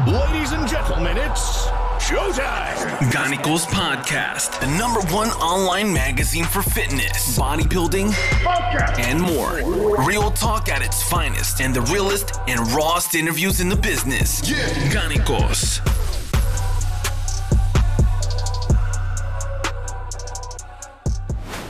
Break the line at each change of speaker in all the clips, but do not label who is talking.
Ladies and gentlemen, it's showtime.
Ganicos Podcast, the number one online magazine for fitness, bodybuilding, and more. Real talk at its finest and the realest and rawest interviews in the business. Yeah. Ganicos.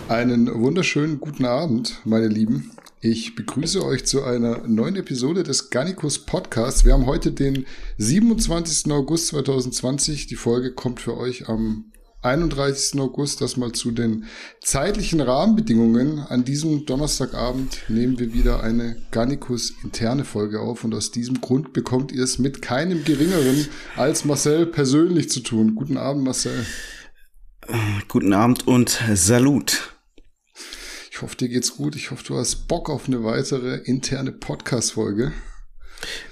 Einen wunderschönen guten Abend, meine Lieben. Ich begrüße euch zu einer neuen Episode des Garnicus Podcasts. Wir haben heute den 27. August 2020. Die Folge kommt für euch am 31. August. Das mal zu den zeitlichen Rahmenbedingungen. An diesem Donnerstagabend nehmen wir wieder eine Garnicus interne Folge auf und aus diesem Grund bekommt ihr es mit keinem geringeren als Marcel persönlich zu tun. Guten Abend, Marcel.
Guten Abend und Salut.
Ich hoffe, dir geht's gut. Ich hoffe, du hast Bock auf eine weitere interne Podcast-Folge.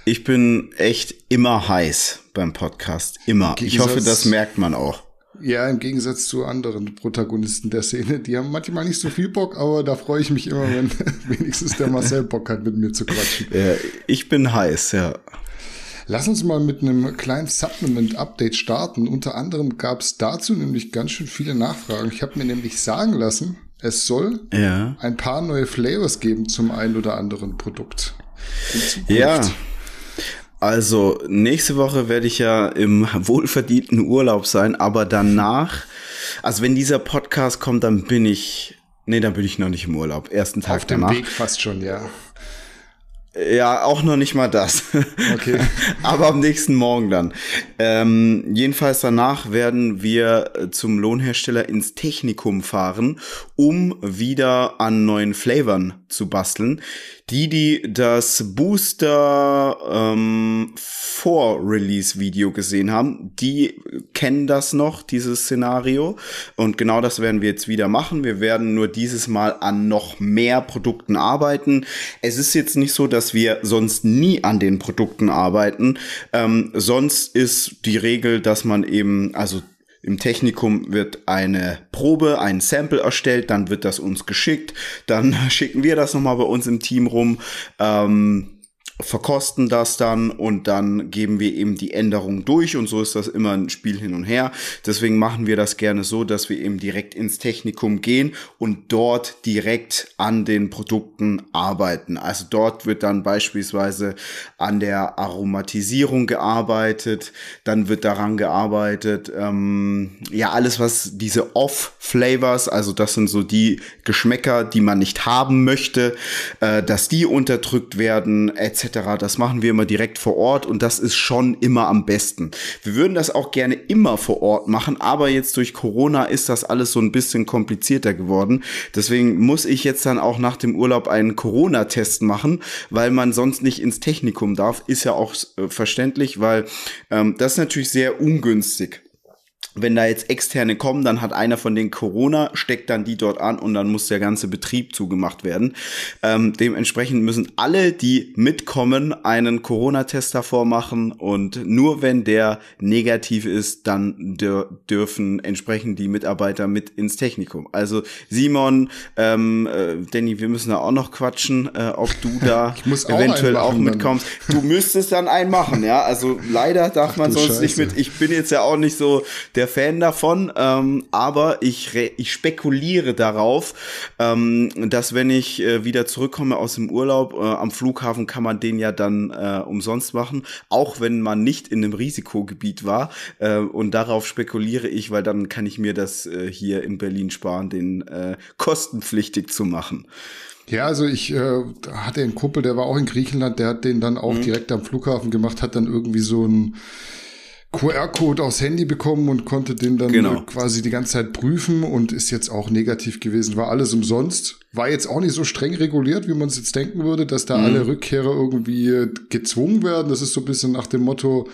Ich bin echt immer heiß beim Podcast. Immer. Ich hoffe, das merkt man auch.
Ja, im Gegensatz zu anderen Protagonisten der Szene, die haben manchmal nicht so viel Bock, aber da freue ich mich immer, wenn wenigstens der Marcel Bock hat, mit mir zu quatschen.
Ja, ich bin heiß, ja.
Lass uns mal mit einem kleinen Supplement-Update starten. Unter anderem gab es dazu nämlich ganz schön viele Nachfragen. Ich habe mir nämlich sagen lassen, es soll ja. ein paar neue Flavors geben zum ein oder anderen Produkt.
Ja. Also nächste Woche werde ich ja im wohlverdienten Urlaub sein, aber danach, also wenn dieser Podcast kommt, dann bin ich, nee, dann bin ich noch nicht im Urlaub. Ersten Tag
Auf dem
danach.
Weg fast schon, ja.
Ja, auch noch nicht mal das.
Okay.
Aber am nächsten Morgen dann. Ähm, jedenfalls danach werden wir zum Lohnhersteller ins Technikum fahren, um wieder an neuen Flavern zu basteln. Die, die das Booster ähm, Vor-Release-Video gesehen haben, die kennen das noch, dieses Szenario. Und genau das werden wir jetzt wieder machen. Wir werden nur dieses Mal an noch mehr Produkten arbeiten. Es ist jetzt nicht so, dass wir sonst nie an den Produkten arbeiten. Ähm, sonst ist die Regel, dass man eben, also im Technikum wird eine Probe, ein Sample erstellt, dann wird das uns geschickt, dann schicken wir das nochmal bei uns im Team rum. Ähm, verkosten das dann und dann geben wir eben die Änderung durch und so ist das immer ein Spiel hin und her. Deswegen machen wir das gerne so, dass wir eben direkt ins Technikum gehen und dort direkt an den Produkten arbeiten. Also dort wird dann beispielsweise an der Aromatisierung gearbeitet, dann wird daran gearbeitet, ähm, ja alles was diese Off-Flavors, also das sind so die Geschmäcker, die man nicht haben möchte, äh, dass die unterdrückt werden etc das machen wir immer direkt vor Ort und das ist schon immer am besten. Wir würden das auch gerne immer vor Ort machen, aber jetzt durch Corona ist das alles so ein bisschen komplizierter geworden. Deswegen muss ich jetzt dann auch nach dem Urlaub einen Corona-Test machen, weil man sonst nicht ins Technikum darf. Ist ja auch äh, verständlich, weil ähm, das ist natürlich sehr ungünstig wenn da jetzt externe kommen, dann hat einer von den Corona, steckt dann die dort an und dann muss der ganze Betrieb zugemacht werden. Ähm, dementsprechend müssen alle, die mitkommen, einen Corona-Test davor machen und nur wenn der negativ ist, dann dür dürfen entsprechend die Mitarbeiter mit ins Technikum. Also Simon, ähm, äh, Danny, wir müssen da auch noch quatschen, äh, ob du da eventuell auch, auch mitkommst. Dann. Du müsstest dann einen machen, ja. Also leider darf Ach, man sonst Scheiße. nicht mit. Ich bin jetzt ja auch nicht so der Fan davon, ähm, aber ich, ich spekuliere darauf, ähm, dass wenn ich äh, wieder zurückkomme aus dem Urlaub, äh, am Flughafen kann man den ja dann äh, umsonst machen, auch wenn man nicht in einem Risikogebiet war. Äh, und darauf spekuliere ich, weil dann kann ich mir das äh, hier in Berlin sparen, den äh, kostenpflichtig zu machen.
Ja, also ich äh, hatte einen Kumpel, der war auch in Griechenland, der hat den dann auch mhm. direkt am Flughafen gemacht, hat dann irgendwie so ein QR-Code aufs Handy bekommen und konnte den dann genau. quasi die ganze Zeit prüfen und ist jetzt auch negativ gewesen. War alles umsonst. War jetzt auch nicht so streng reguliert, wie man es jetzt denken würde, dass da mhm. alle Rückkehrer irgendwie gezwungen werden. Das ist so ein bisschen nach dem Motto,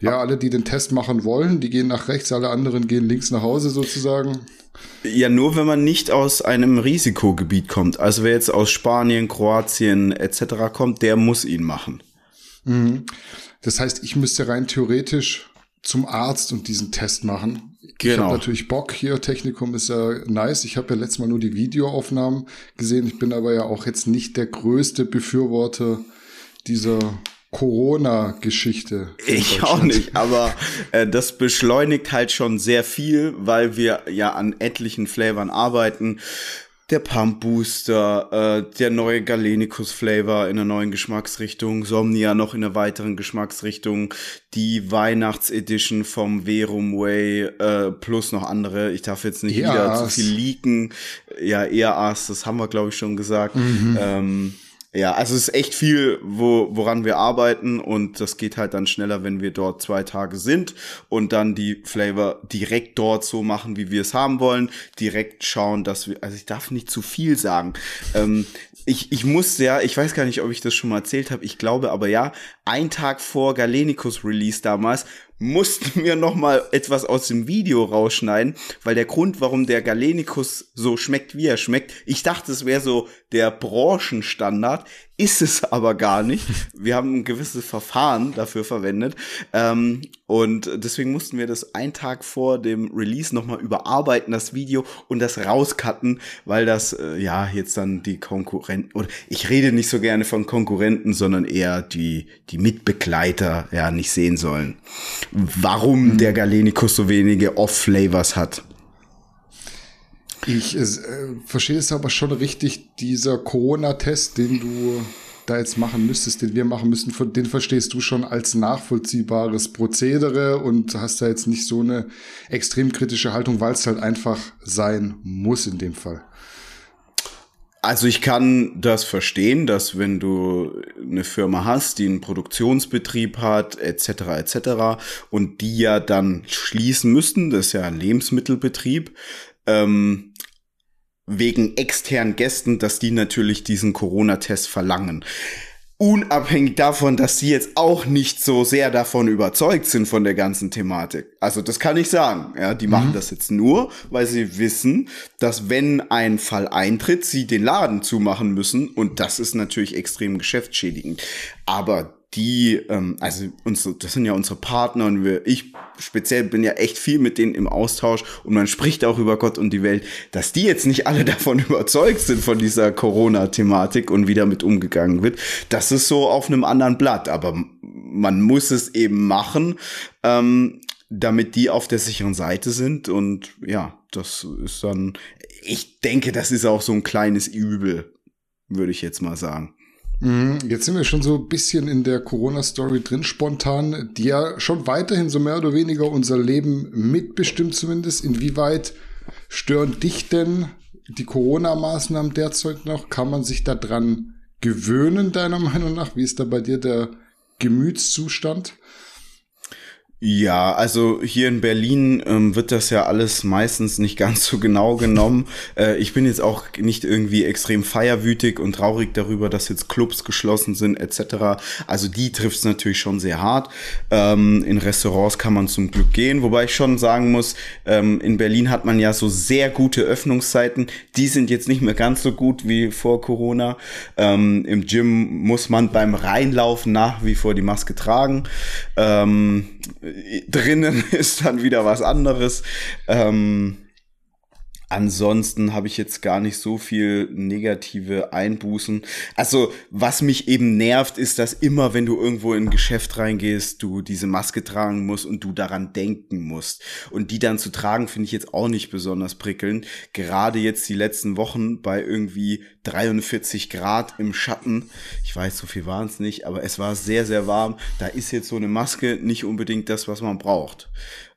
ja, alle, die den Test machen wollen, die gehen nach rechts, alle anderen gehen links nach Hause sozusagen.
Ja, nur wenn man nicht aus einem Risikogebiet kommt. Also wer jetzt aus Spanien, Kroatien etc. kommt, der muss ihn machen.
Mhm. Das heißt, ich müsste rein theoretisch zum Arzt und diesen Test machen. Genau. Ich habe natürlich Bock hier. Technikum ist ja nice. Ich habe ja letztes Mal nur die Videoaufnahmen gesehen. Ich bin aber ja auch jetzt nicht der größte Befürworter dieser Corona-Geschichte.
Ich auch nicht, aber äh, das beschleunigt halt schon sehr viel, weil wir ja an etlichen Flavern arbeiten der Pump Booster, äh, der neue Galenicus Flavor in einer neuen Geschmacksrichtung, Somnia noch in einer weiteren Geschmacksrichtung, die Weihnachtsedition vom Verum Way äh, plus noch andere. Ich darf jetzt nicht ja, wieder zu viel leaken. Ja, eher Ass, das haben wir glaube ich schon gesagt. Mhm. Ähm, ja, also es ist echt viel, wo, woran wir arbeiten und das geht halt dann schneller, wenn wir dort zwei Tage sind und dann die Flavor direkt dort so machen, wie wir es haben wollen, direkt schauen, dass wir, also ich darf nicht zu viel sagen. Ähm, ich, ich musste ja, ich weiß gar nicht, ob ich das schon mal erzählt habe, ich glaube aber ja, ein Tag vor Galenicus Release damals mussten wir noch mal etwas aus dem Video rausschneiden, weil der Grund, warum der Galenicus so schmeckt, wie er schmeckt, ich dachte, es wäre so der Branchenstandard, ist es aber gar nicht. Wir haben ein gewisses Verfahren dafür verwendet ähm, und deswegen mussten wir das einen Tag vor dem Release noch mal überarbeiten, das Video und das rauscutten, weil das äh, ja jetzt dann die Konkurrenten oder ich rede nicht so gerne von Konkurrenten, sondern eher die die Mitbegleiter ja nicht sehen sollen warum mhm. der Galenicus so wenige Off-Flavors hat.
Ich äh, verstehe es aber schon richtig, dieser Corona-Test, den du da jetzt machen müsstest, den wir machen müssen, den verstehst du schon als nachvollziehbares Prozedere und hast da jetzt nicht so eine extrem kritische Haltung, weil es halt einfach sein muss in dem Fall.
Also ich kann das verstehen, dass wenn du eine Firma hast, die einen Produktionsbetrieb hat, etc., etc., und die ja dann schließen müssten, das ist ja ein Lebensmittelbetrieb, ähm, wegen externen Gästen, dass die natürlich diesen Corona-Test verlangen unabhängig davon, dass sie jetzt auch nicht so sehr davon überzeugt sind von der ganzen Thematik. Also das kann ich sagen. Ja, die mhm. machen das jetzt nur, weil sie wissen, dass wenn ein Fall eintritt, sie den Laden zumachen müssen und das ist natürlich extrem geschäftsschädigend. Aber die, ähm, also unsere, das sind ja unsere Partner und wir, ich speziell bin ja echt viel mit denen im Austausch und man spricht auch über Gott und die Welt, dass die jetzt nicht alle davon überzeugt sind von dieser Corona-Thematik und wie damit umgegangen wird. Das ist so auf einem anderen Blatt, aber man muss es eben machen, ähm, damit die auf der sicheren Seite sind und ja, das ist dann, ich denke, das ist auch so ein kleines Übel, würde ich jetzt mal sagen.
Mhm, jetzt sind wir schon so ein bisschen in der Corona-Story drin, spontan, die ja schon weiterhin so mehr oder weniger unser Leben mitbestimmt zumindest. Inwieweit stören dich denn die Corona-Maßnahmen derzeit noch? Kann man sich daran gewöhnen, deiner Meinung nach? Wie ist da bei dir der Gemütszustand?
Ja, also hier in Berlin ähm, wird das ja alles meistens nicht ganz so genau genommen. Äh, ich bin jetzt auch nicht irgendwie extrem feierwütig und traurig darüber, dass jetzt Clubs geschlossen sind etc. Also die trifft es natürlich schon sehr hart. Ähm, in Restaurants kann man zum Glück gehen, wobei ich schon sagen muss, ähm, in Berlin hat man ja so sehr gute Öffnungszeiten. Die sind jetzt nicht mehr ganz so gut wie vor Corona. Ähm, Im Gym muss man beim Reinlaufen nach wie vor die Maske tragen. Drinnen ist dann wieder was anderes. Ähm, Ansonsten habe ich jetzt gar nicht so viel negative Einbußen. Also, was mich eben nervt, ist, dass immer, wenn du irgendwo in ein Geschäft reingehst, du diese Maske tragen musst und du daran denken musst. Und die dann zu tragen, finde ich jetzt auch nicht besonders prickelnd. Gerade jetzt die letzten Wochen bei irgendwie 43 Grad im Schatten. Ich weiß, so viel waren es nicht, aber es war sehr, sehr warm. Da ist jetzt so eine Maske nicht unbedingt das, was man braucht.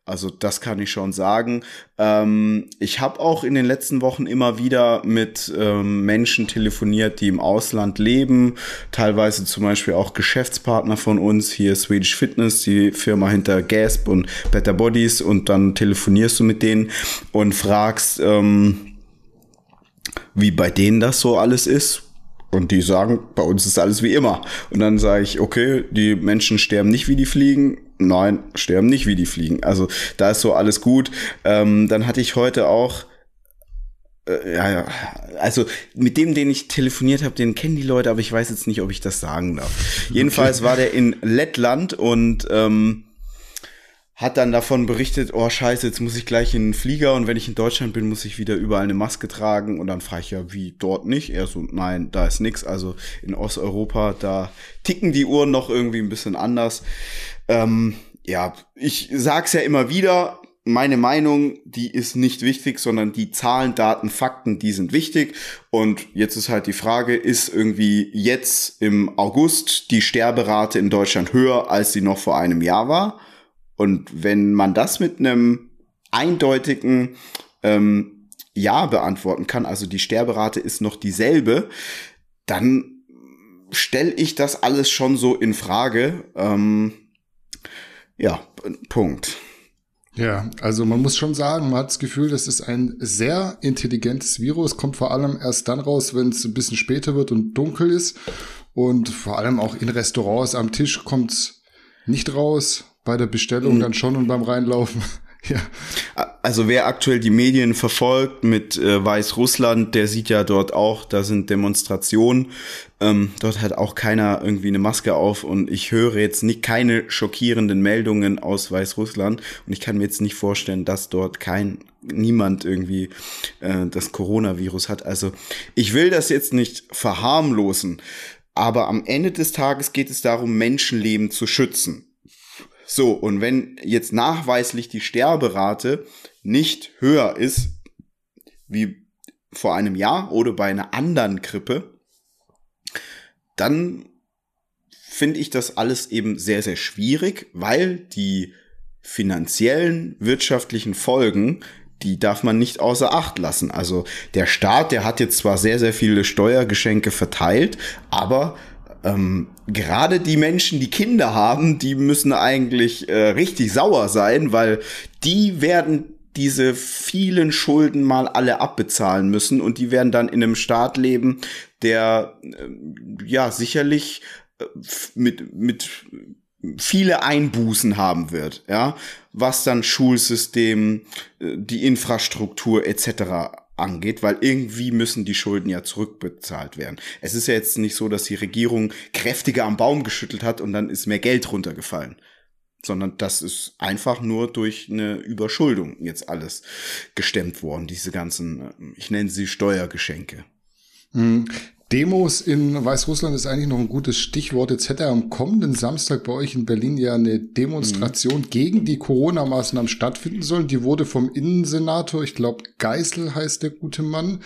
Also das kann ich schon sagen. Ähm, ich habe auch in den letzten Wochen immer wieder mit ähm, Menschen telefoniert, die im Ausland leben. Teilweise zum Beispiel auch Geschäftspartner von uns, hier Swedish Fitness, die Firma hinter Gasp und Better Bodies. Und dann telefonierst du mit denen und fragst, ähm, wie bei denen das so alles ist. Und die sagen, bei uns ist alles wie immer. Und dann sage ich, okay, die Menschen sterben nicht wie die Fliegen, nein, sterben nicht wie die fliegen. Also da ist so alles gut. Ähm, dann hatte ich heute auch äh, ja, ja, also mit dem, den ich telefoniert habe, den kennen die Leute, aber ich weiß jetzt nicht, ob ich das sagen darf. Jedenfalls war der in Lettland und ähm, hat dann davon berichtet, oh scheiße, jetzt muss ich gleich in den Flieger und wenn ich in Deutschland bin, muss ich wieder überall eine Maske tragen und dann frage ich ja, wie dort nicht? Er so, nein, da ist nix. Also in Osteuropa, da ticken die Uhren noch irgendwie ein bisschen anders. Ähm, ja, ich sag's ja immer wieder, meine Meinung, die ist nicht wichtig, sondern die Zahlen, Daten, Fakten, die sind wichtig. Und jetzt ist halt die Frage, ist irgendwie jetzt im August die Sterberate in Deutschland höher, als sie noch vor einem Jahr war? Und wenn man das mit einem eindeutigen ähm, Ja beantworten kann, also die Sterberate ist noch dieselbe, dann stelle ich das alles schon so in Frage. Ähm, ja, Punkt.
Ja, also man muss schon sagen, man hat das Gefühl, das ist ein sehr intelligentes Virus, kommt vor allem erst dann raus, wenn es ein bisschen später wird und dunkel ist. Und vor allem auch in Restaurants am Tisch kommt es nicht raus bei der Bestellung mhm. dann schon und beim Reinlaufen. ja.
Also wer aktuell die Medien verfolgt mit äh, Weißrussland, der sieht ja dort auch, da sind Demonstrationen. Ähm, dort hat auch keiner irgendwie eine Maske auf und ich höre jetzt nicht keine schockierenden Meldungen aus Weißrussland und ich kann mir jetzt nicht vorstellen, dass dort kein niemand irgendwie äh, das Coronavirus hat. Also ich will das jetzt nicht verharmlosen, aber am Ende des Tages geht es darum, Menschenleben zu schützen. So, und wenn jetzt nachweislich die Sterberate nicht höher ist wie vor einem Jahr oder bei einer anderen Grippe, dann finde ich das alles eben sehr, sehr schwierig, weil die finanziellen, wirtschaftlichen Folgen, die darf man nicht außer Acht lassen. Also der Staat, der hat jetzt zwar sehr, sehr viele Steuergeschenke verteilt, aber ähm, gerade die Menschen, die Kinder haben, die müssen eigentlich äh, richtig sauer sein, weil die werden diese vielen Schulden mal alle abbezahlen müssen und die werden dann in einem Staat leben, der äh, ja sicherlich äh, mit mit viele Einbußen haben wird, ja, was dann Schulsystem, äh, die Infrastruktur etc angeht, weil irgendwie müssen die Schulden ja zurückbezahlt werden. Es ist ja jetzt nicht so, dass die Regierung kräftiger am Baum geschüttelt hat und dann ist mehr Geld runtergefallen, sondern das ist einfach nur durch eine Überschuldung jetzt alles gestemmt worden, diese ganzen, äh, ich nenne sie Steuergeschenke.
Demos in Weißrussland ist eigentlich noch ein gutes Stichwort. Jetzt hätte am kommenden Samstag bei euch in Berlin ja eine Demonstration mhm. gegen die Corona-Maßnahmen stattfinden sollen. Die wurde vom Innensenator, ich glaube Geißel heißt der gute Mann,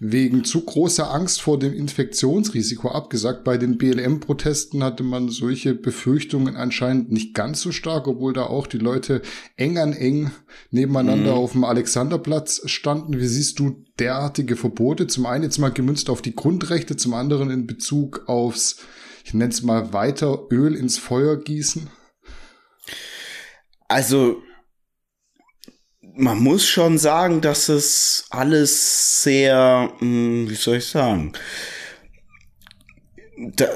wegen zu großer Angst vor dem Infektionsrisiko abgesagt. Bei den BLM-Protesten hatte man solche Befürchtungen anscheinend nicht ganz so stark, obwohl da auch die Leute eng an eng nebeneinander mhm. auf dem Alexanderplatz standen. Wie siehst du derartige Verbote? Zum einen jetzt mal gemünzt auf die Grundrechte, zum anderen in Bezug aufs, ich nenne es mal weiter, Öl ins Feuer gießen?
Also, man muss schon sagen, dass es alles sehr, hm, wie soll ich sagen, da,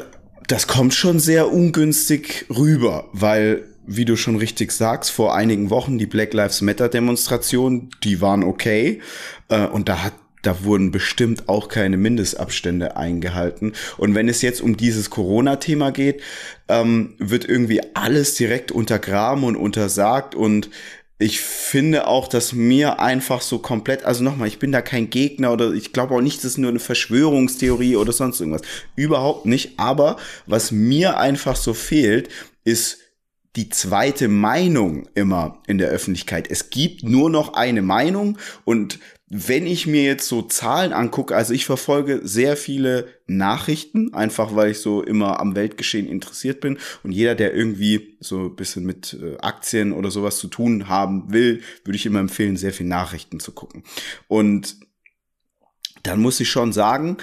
das kommt schon sehr ungünstig rüber, weil wie du schon richtig sagst, vor einigen Wochen die Black Lives Matter Demonstration, die waren okay. Äh, und da hat da wurden bestimmt auch keine Mindestabstände eingehalten. Und wenn es jetzt um dieses Corona-Thema geht, ähm, wird irgendwie alles direkt untergraben und untersagt. Und ich finde auch, dass mir einfach so komplett, also nochmal, ich bin da kein Gegner oder ich glaube auch nicht, das ist nur eine Verschwörungstheorie oder sonst irgendwas. Überhaupt nicht. Aber was mir einfach so fehlt, ist die zweite Meinung immer in der Öffentlichkeit. Es gibt nur noch eine Meinung und wenn ich mir jetzt so Zahlen angucke, also ich verfolge sehr viele Nachrichten, einfach weil ich so immer am Weltgeschehen interessiert bin. Und jeder, der irgendwie so ein bisschen mit äh, Aktien oder sowas zu tun haben will, würde ich immer empfehlen, sehr viel Nachrichten zu gucken. Und dann muss ich schon sagen,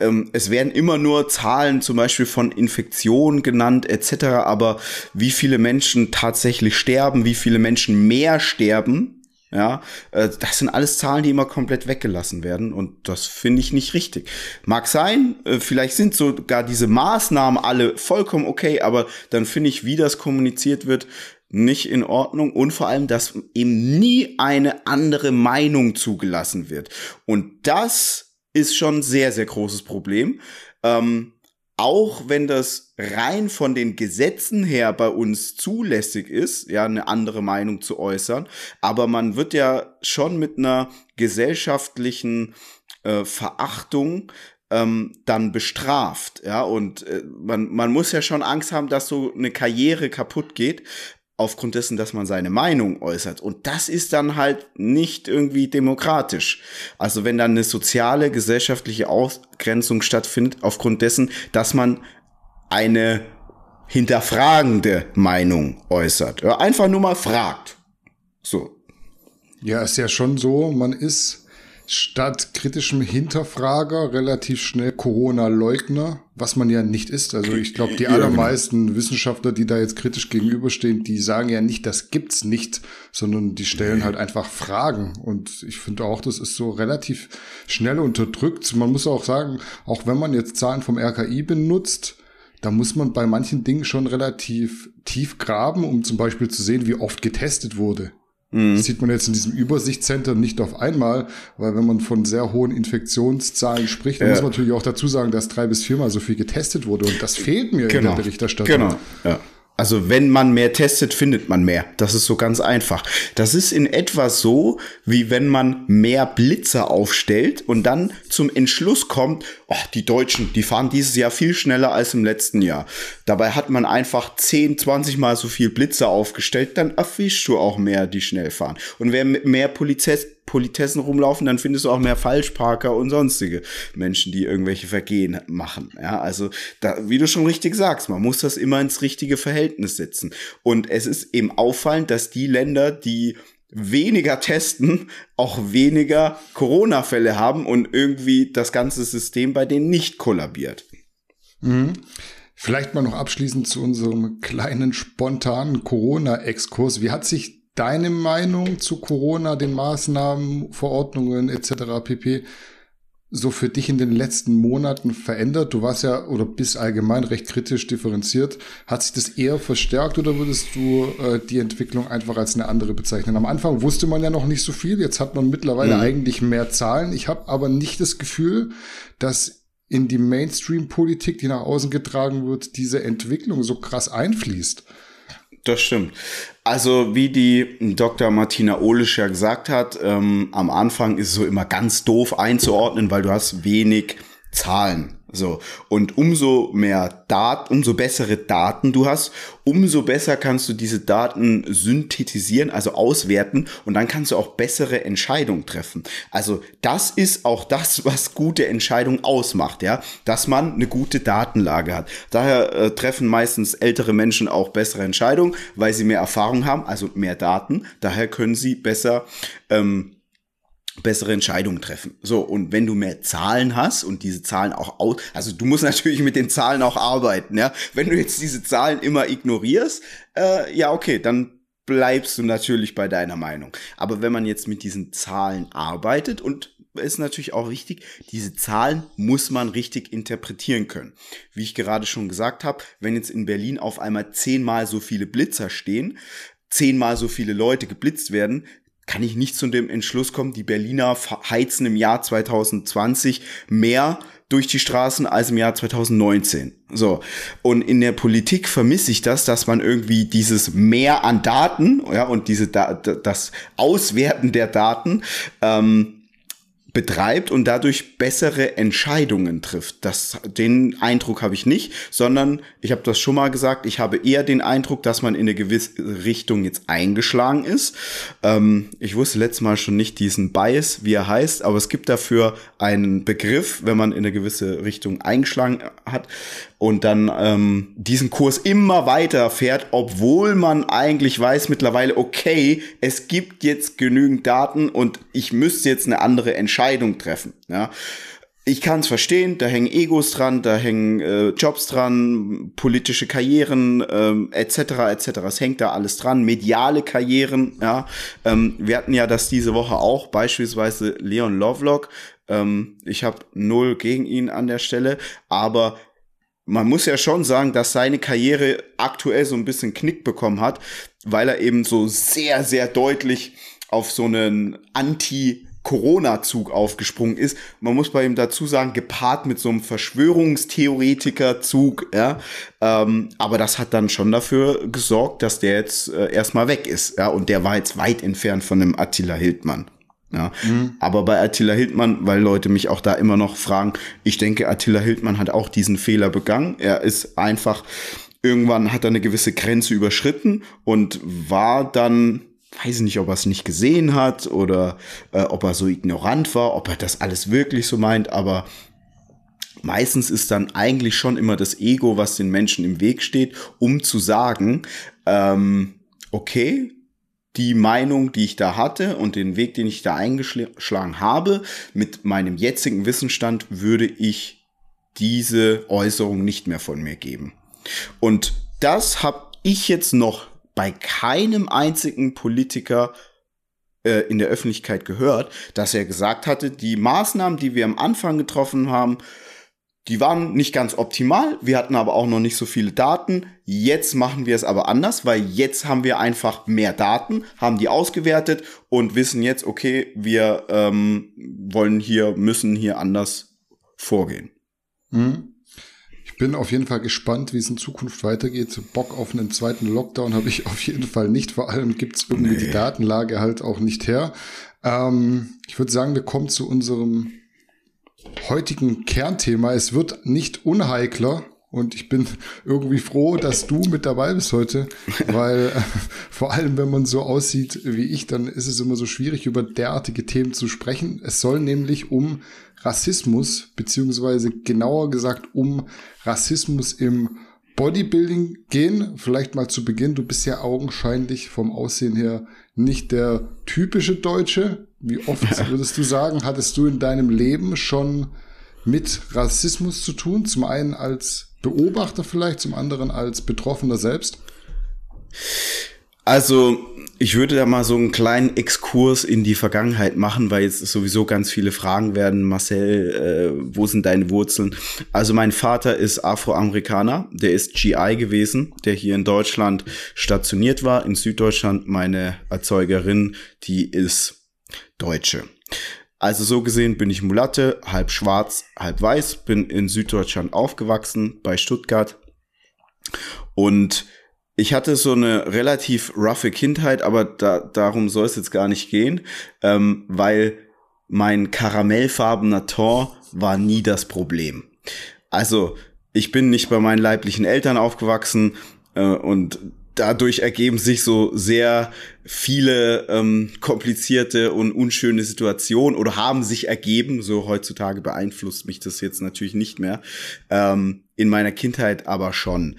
ähm, es werden immer nur Zahlen zum Beispiel von Infektionen genannt etc., aber wie viele Menschen tatsächlich sterben, wie viele Menschen mehr sterben, ja, äh, das sind alles Zahlen, die immer komplett weggelassen werden und das finde ich nicht richtig. Mag sein, äh, vielleicht sind sogar diese Maßnahmen alle vollkommen okay, aber dann finde ich, wie das kommuniziert wird, nicht in Ordnung und vor allem, dass eben nie eine andere Meinung zugelassen wird. Und das ist schon ein sehr, sehr großes Problem. Ähm, auch wenn das rein von den Gesetzen her bei uns zulässig ist, ja, eine andere Meinung zu äußern, aber man wird ja schon mit einer gesellschaftlichen äh, Verachtung ähm, dann bestraft, ja, und äh, man, man muss ja schon Angst haben, dass so eine Karriere kaputt geht, aufgrund dessen, dass man seine Meinung äußert. Und das ist dann halt nicht irgendwie demokratisch. Also wenn dann eine soziale, gesellschaftliche Ausgrenzung stattfindet, aufgrund dessen, dass man eine hinterfragende Meinung äußert. Einfach nur mal fragt. So.
Ja, ist ja schon so, man ist statt kritischem Hinterfrager relativ schnell Corona-Leugner, was man ja nicht ist. Also ich glaube, die allermeisten Wissenschaftler, die da jetzt kritisch gegenüberstehen, die sagen ja nicht, das gibt's nicht, sondern die stellen halt einfach Fragen. Und ich finde auch, das ist so relativ schnell unterdrückt. Man muss auch sagen, auch wenn man jetzt Zahlen vom RKI benutzt, da muss man bei manchen Dingen schon relativ tief graben, um zum Beispiel zu sehen, wie oft getestet wurde. Mhm. Das sieht man jetzt in diesem Übersichtscenter nicht auf einmal, weil wenn man von sehr hohen Infektionszahlen spricht, dann ja. muss man natürlich auch dazu sagen, dass drei bis viermal so viel getestet wurde und das fehlt mir genau. in der genau. Berichterstattung.
Genau. Ja. Also wenn man mehr testet, findet man mehr. Das ist so ganz einfach. Das ist in etwa so, wie wenn man mehr Blitzer aufstellt und dann zum Entschluss kommt, oh, die Deutschen, die fahren dieses Jahr viel schneller als im letzten Jahr. Dabei hat man einfach 10, 20 Mal so viel Blitzer aufgestellt, dann erwischst du auch mehr, die schnell fahren. Und wer mehr Polizist Politessen rumlaufen, dann findest du auch mehr Falschparker und sonstige Menschen, die irgendwelche Vergehen machen. Ja, also da, wie du schon richtig sagst, man muss das immer ins richtige Verhältnis setzen. Und es ist eben auffallend, dass die Länder, die weniger testen, auch weniger Corona-Fälle haben und irgendwie das ganze System bei denen nicht kollabiert.
Mhm. Vielleicht mal noch abschließend zu unserem kleinen spontanen Corona-Exkurs. Wie hat sich deine Meinung zu Corona, den Maßnahmen, Verordnungen etc. pp. so für dich in den letzten Monaten verändert? Du warst ja oder bist allgemein recht kritisch differenziert. Hat sich das eher verstärkt oder würdest du äh, die Entwicklung einfach als eine andere bezeichnen? Am Anfang wusste man ja noch nicht so viel. Jetzt hat man mittlerweile mhm. eigentlich mehr Zahlen. Ich habe aber nicht das Gefühl, dass in die Mainstream-Politik, die nach außen getragen wird, diese Entwicklung so krass einfließt.
Das stimmt. Also wie die Dr. Martina Ohlisch ja gesagt hat, ähm, am Anfang ist es so immer ganz doof einzuordnen, weil du hast wenig Zahlen. So. Und umso mehr Daten, umso bessere Daten du hast, umso besser kannst du diese Daten synthetisieren, also auswerten und dann kannst du auch bessere Entscheidungen treffen. Also das ist auch das, was gute Entscheidungen ausmacht, ja, dass man eine gute Datenlage hat. Daher äh, treffen meistens ältere Menschen auch bessere Entscheidungen, weil sie mehr Erfahrung haben, also mehr Daten. Daher können sie besser ähm, bessere Entscheidungen treffen. So, und wenn du mehr Zahlen hast und diese Zahlen auch aus, also du musst natürlich mit den Zahlen auch arbeiten, ja. Wenn du jetzt diese Zahlen immer ignorierst, äh, ja, okay, dann bleibst du natürlich bei deiner Meinung. Aber wenn man jetzt mit diesen Zahlen arbeitet und ist natürlich auch wichtig, diese Zahlen muss man richtig interpretieren können. Wie ich gerade schon gesagt habe, wenn jetzt in Berlin auf einmal zehnmal so viele Blitzer stehen, zehnmal so viele Leute geblitzt werden, kann ich nicht zu dem Entschluss kommen, die Berliner heizen im Jahr 2020 mehr durch die Straßen als im Jahr 2019. So. Und in der Politik vermisse ich das, dass man irgendwie dieses Mehr an Daten, ja, und diese, das Auswerten der Daten, ähm, betreibt und dadurch bessere Entscheidungen trifft. Das, den Eindruck habe ich nicht, sondern ich habe das schon mal gesagt, ich habe eher den Eindruck, dass man in eine gewisse Richtung jetzt eingeschlagen ist. Ähm, ich wusste letztes Mal schon nicht diesen Bias, wie er heißt, aber es gibt dafür einen Begriff, wenn man in eine gewisse Richtung eingeschlagen hat und dann ähm, diesen Kurs immer weiter fährt, obwohl man eigentlich weiß mittlerweile, okay, es gibt jetzt genügend Daten und ich müsste jetzt eine andere Entscheidung treffen. Ja. Ich kann es verstehen, da hängen Egos dran, da hängen äh, Jobs dran, politische Karrieren ähm, etc. etc. Es hängt da alles dran, mediale Karrieren. Ja, ähm, wir hatten ja das diese Woche auch, beispielsweise Leon Lovelock. Ähm, ich habe null gegen ihn an der Stelle, aber man muss ja schon sagen, dass seine Karriere aktuell so ein bisschen Knick bekommen hat, weil er eben so sehr, sehr deutlich auf so einen Anti- Corona-Zug aufgesprungen ist. Man muss bei ihm dazu sagen, gepaart mit so einem Verschwörungstheoretiker-Zug, ja. Ähm, aber das hat dann schon dafür gesorgt, dass der jetzt äh, erstmal weg ist, ja. Und der war jetzt weit entfernt von dem Attila Hildmann. Ja, mhm. aber bei Attila Hildmann, weil Leute mich auch da immer noch fragen, ich denke, Attila Hildmann hat auch diesen Fehler begangen. Er ist einfach, irgendwann hat er eine gewisse Grenze überschritten und war dann weiß ich nicht, ob er es nicht gesehen hat oder äh, ob er so ignorant war, ob er das alles wirklich so meint, aber meistens ist dann eigentlich schon immer das Ego, was den Menschen im Weg steht, um zu sagen, ähm, okay, die Meinung, die ich da hatte und den Weg, den ich da eingeschlagen habe, mit meinem jetzigen Wissensstand würde ich diese Äußerung nicht mehr von mir geben. Und das habe ich jetzt noch bei keinem einzigen Politiker äh, in der Öffentlichkeit gehört, dass er gesagt hatte, die Maßnahmen, die wir am Anfang getroffen haben, die waren nicht ganz optimal. Wir hatten aber auch noch nicht so viele Daten. Jetzt machen wir es aber anders, weil jetzt haben wir einfach mehr Daten, haben die ausgewertet und wissen jetzt, okay, wir ähm, wollen hier, müssen hier anders vorgehen.
Mhm bin auf jeden Fall gespannt, wie es in Zukunft weitergeht. Bock auf einen zweiten Lockdown habe ich auf jeden Fall nicht. Vor allem gibt es irgendwie nee. die Datenlage halt auch nicht her. Ähm, ich würde sagen, wir kommen zu unserem heutigen Kernthema. Es wird nicht unheikler. Und ich bin irgendwie froh, dass du mit dabei bist heute, weil äh, vor allem, wenn man so aussieht wie ich, dann ist es immer so schwierig, über derartige Themen zu sprechen. Es soll nämlich um Rassismus, beziehungsweise genauer gesagt um Rassismus im Bodybuilding gehen. Vielleicht mal zu Beginn, du bist ja augenscheinlich vom Aussehen her nicht der typische Deutsche. Wie oft würdest du sagen, hattest du in deinem Leben schon mit Rassismus zu tun? Zum einen als Beobachter vielleicht, zum anderen als Betroffener selbst?
Also ich würde da mal so einen kleinen Exkurs in die Vergangenheit machen, weil jetzt sowieso ganz viele Fragen werden. Marcel, äh, wo sind deine Wurzeln? Also mein Vater ist Afroamerikaner, der ist GI gewesen, der hier in Deutschland stationiert war, in Süddeutschland. Meine Erzeugerin, die ist Deutsche. Also so gesehen bin ich Mulatte, halb schwarz, halb weiß, bin in Süddeutschland aufgewachsen, bei Stuttgart. Und ich hatte so eine relativ roughe Kindheit, aber da, darum soll es jetzt gar nicht gehen, ähm, weil mein karamellfarbener Tor war nie das Problem. Also ich bin nicht bei meinen leiblichen Eltern aufgewachsen äh, und dadurch ergeben sich so sehr viele ähm, komplizierte und unschöne Situationen oder haben sich ergeben. So heutzutage beeinflusst mich das jetzt natürlich nicht mehr. Ähm, in meiner Kindheit aber schon.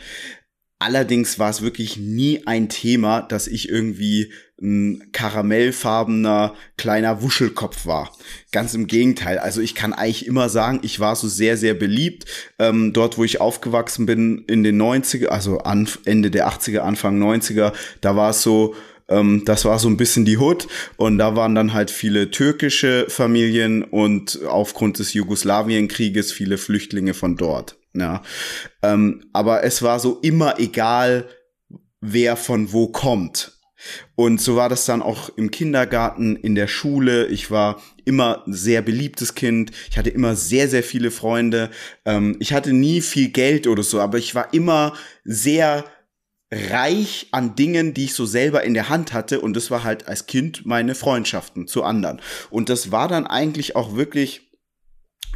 Allerdings war es wirklich nie ein Thema, dass ich irgendwie ein karamellfarbener kleiner Wuschelkopf war. Ganz im Gegenteil. Also ich kann eigentlich immer sagen, ich war so sehr, sehr beliebt. Ähm, dort, wo ich aufgewachsen bin in den 90er, also an, Ende der 80er, Anfang 90er, da war es so, ähm, das war so ein bisschen die Hood und da waren dann halt viele türkische Familien und aufgrund des Jugoslawienkrieges viele Flüchtlinge von dort. Ja. Ähm, aber es war so immer egal, wer von wo kommt. Und so war das dann auch im Kindergarten, in der Schule. Ich war immer sehr beliebtes Kind. Ich hatte immer sehr, sehr viele Freunde. Ähm, ich hatte nie viel Geld oder so, aber ich war immer sehr reich an Dingen, die ich so selber in der Hand hatte. Und das war halt als Kind meine Freundschaften zu anderen. Und das war dann eigentlich auch wirklich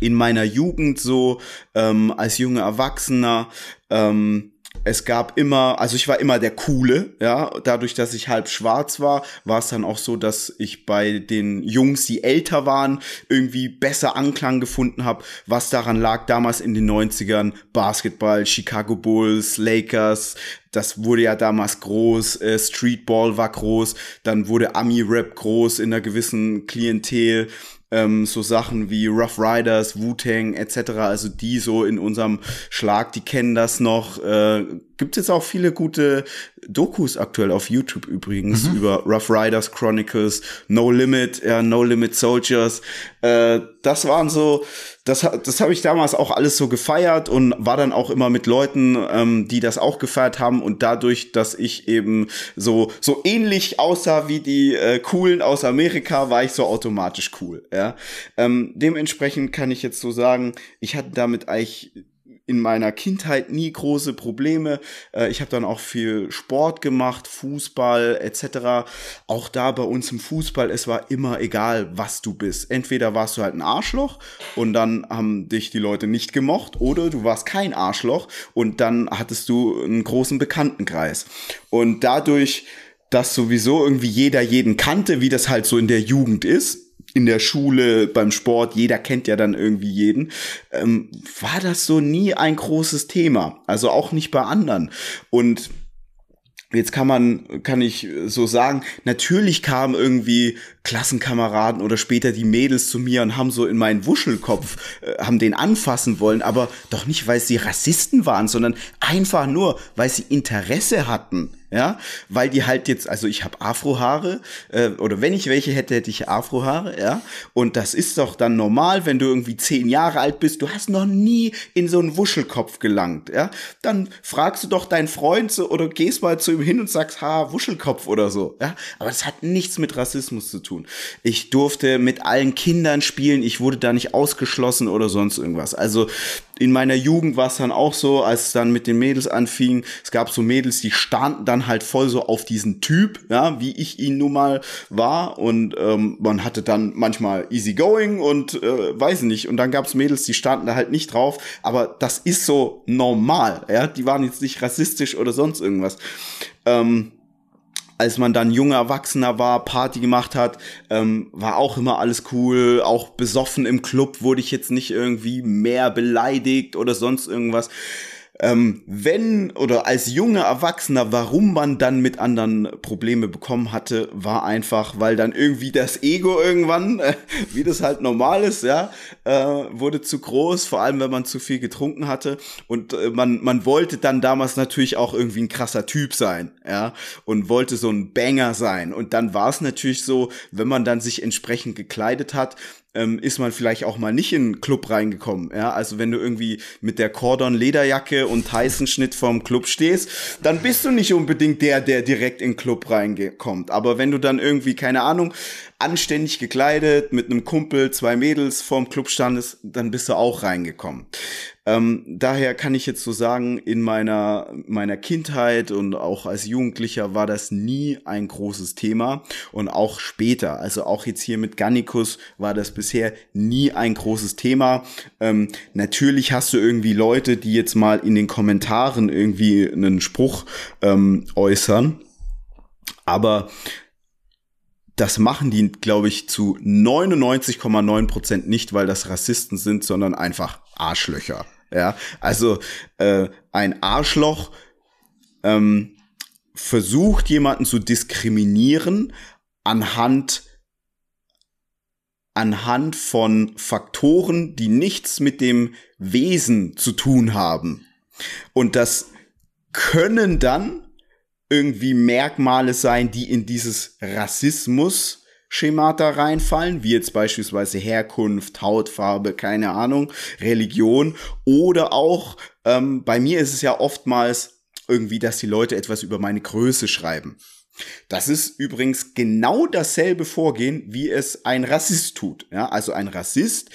in meiner Jugend so ähm, als junger Erwachsener. Ähm, es gab immer, also ich war immer der Coole, ja. Dadurch, dass ich halb schwarz war, war es dann auch so, dass ich bei den Jungs, die älter waren, irgendwie besser Anklang gefunden habe, was daran lag, damals in den 90ern, Basketball, Chicago Bulls, Lakers, das wurde ja damals groß, äh, Streetball war groß, dann wurde Ami-Rap groß in einer gewissen Klientel ähm, so Sachen wie Rough Riders, Wu-Tang etc., also die so in unserem Schlag, die kennen das noch. Äh, gibt es auch viele gute Dokus aktuell auf YouTube übrigens mhm. über Rough Riders Chronicles, No Limit, ja, No Limit Soldiers. Äh, das waren so, das, das habe ich damals auch alles so gefeiert und war dann auch immer mit Leuten, ähm, die das auch gefeiert haben und dadurch, dass ich eben so so ähnlich aussah wie die äh, coolen aus Amerika, war ich so automatisch cool. Ja, ähm, dementsprechend kann ich jetzt so sagen, ich hatte damit eigentlich in meiner Kindheit nie große Probleme. Äh, ich habe dann auch viel Sport gemacht, Fußball etc. Auch da bei uns im Fußball, es war immer egal, was du bist. Entweder warst du halt ein Arschloch und dann haben dich die Leute nicht gemocht oder du warst kein Arschloch und dann hattest du einen großen Bekanntenkreis. Und dadurch dass sowieso irgendwie jeder jeden kannte, wie das halt so in der Jugend ist, in der Schule, beim Sport, jeder kennt ja dann irgendwie jeden, ähm, war das so nie ein großes Thema. Also auch nicht bei anderen. Und Jetzt kann man, kann ich so sagen, natürlich kamen irgendwie Klassenkameraden oder später die Mädels zu mir und haben so in meinen Wuschelkopf, äh, haben den anfassen wollen, aber doch nicht, weil sie Rassisten waren, sondern einfach nur, weil sie Interesse hatten ja, weil die halt jetzt, also ich habe Afrohaare äh, oder wenn ich welche hätte, hätte ich Afrohaare, ja, und das ist doch dann normal, wenn du irgendwie zehn Jahre alt bist, du hast noch nie in so einen Wuschelkopf gelangt, ja, dann fragst du doch deinen Freund so, oder gehst mal zu ihm hin und sagst, ha, Wuschelkopf oder so, ja, aber das hat nichts mit Rassismus zu tun. Ich durfte mit allen Kindern spielen, ich wurde da nicht ausgeschlossen oder sonst irgendwas. Also in meiner Jugend war es dann auch so, als es dann mit den Mädels anfing, es gab so Mädels, die standen dann halt voll so auf diesen Typ, ja, wie ich ihn nun mal war. Und ähm, man hatte dann manchmal easy going und äh, weiß nicht. Und dann gab es Mädels, die standen da halt nicht drauf, aber das ist so normal, ja, die waren jetzt nicht rassistisch oder sonst irgendwas. Ähm, als man dann junger Erwachsener war, Party gemacht hat, ähm, war auch immer alles cool. Auch besoffen im Club wurde ich jetzt nicht irgendwie mehr beleidigt oder sonst irgendwas ähm, wenn oder als junger Erwachsener, warum man dann mit anderen Probleme bekommen hatte, war einfach, weil dann irgendwie das Ego irgendwann, äh, wie das halt normal ist, ja, äh, wurde zu groß, vor allem wenn man zu viel getrunken hatte. Und äh, man man wollte dann damals natürlich auch irgendwie ein krasser Typ sein, ja, und wollte so ein Banger sein. Und dann war es natürlich so, wenn man dann sich entsprechend gekleidet hat, ähm, ist man vielleicht auch mal nicht in einen Club reingekommen. Ja, also wenn du irgendwie mit der Cordon Lederjacke und Tyson-Schnitt vorm Club stehst, dann bist du nicht unbedingt der, der direkt in den Club reinkommt. Aber wenn du dann irgendwie, keine Ahnung, anständig gekleidet mit einem Kumpel, zwei Mädels vorm Club standest, dann bist du auch reingekommen. Ähm, daher kann ich jetzt so sagen, in meiner, meiner Kindheit und auch als Jugendlicher war das nie ein großes Thema und auch später, also auch jetzt hier mit Gannikus war das bisher nie ein großes Thema. Ähm, natürlich hast du irgendwie Leute, die jetzt mal in den Kommentaren irgendwie einen Spruch ähm, äußern, aber das machen die, glaube ich, zu 99,9 Prozent nicht, weil das Rassisten sind, sondern einfach Arschlöcher. Ja, also äh, ein Arschloch ähm, versucht jemanden zu diskriminieren anhand anhand von Faktoren, die nichts mit dem Wesen zu tun haben. Und das können dann irgendwie Merkmale sein, die in dieses Rassismus Schemata reinfallen, wie jetzt beispielsweise Herkunft, Hautfarbe, keine Ahnung, Religion oder auch, ähm, bei mir ist es ja oftmals irgendwie, dass die Leute etwas über meine Größe schreiben. Das ist übrigens genau dasselbe Vorgehen, wie es ein Rassist tut. Ja, also ein Rassist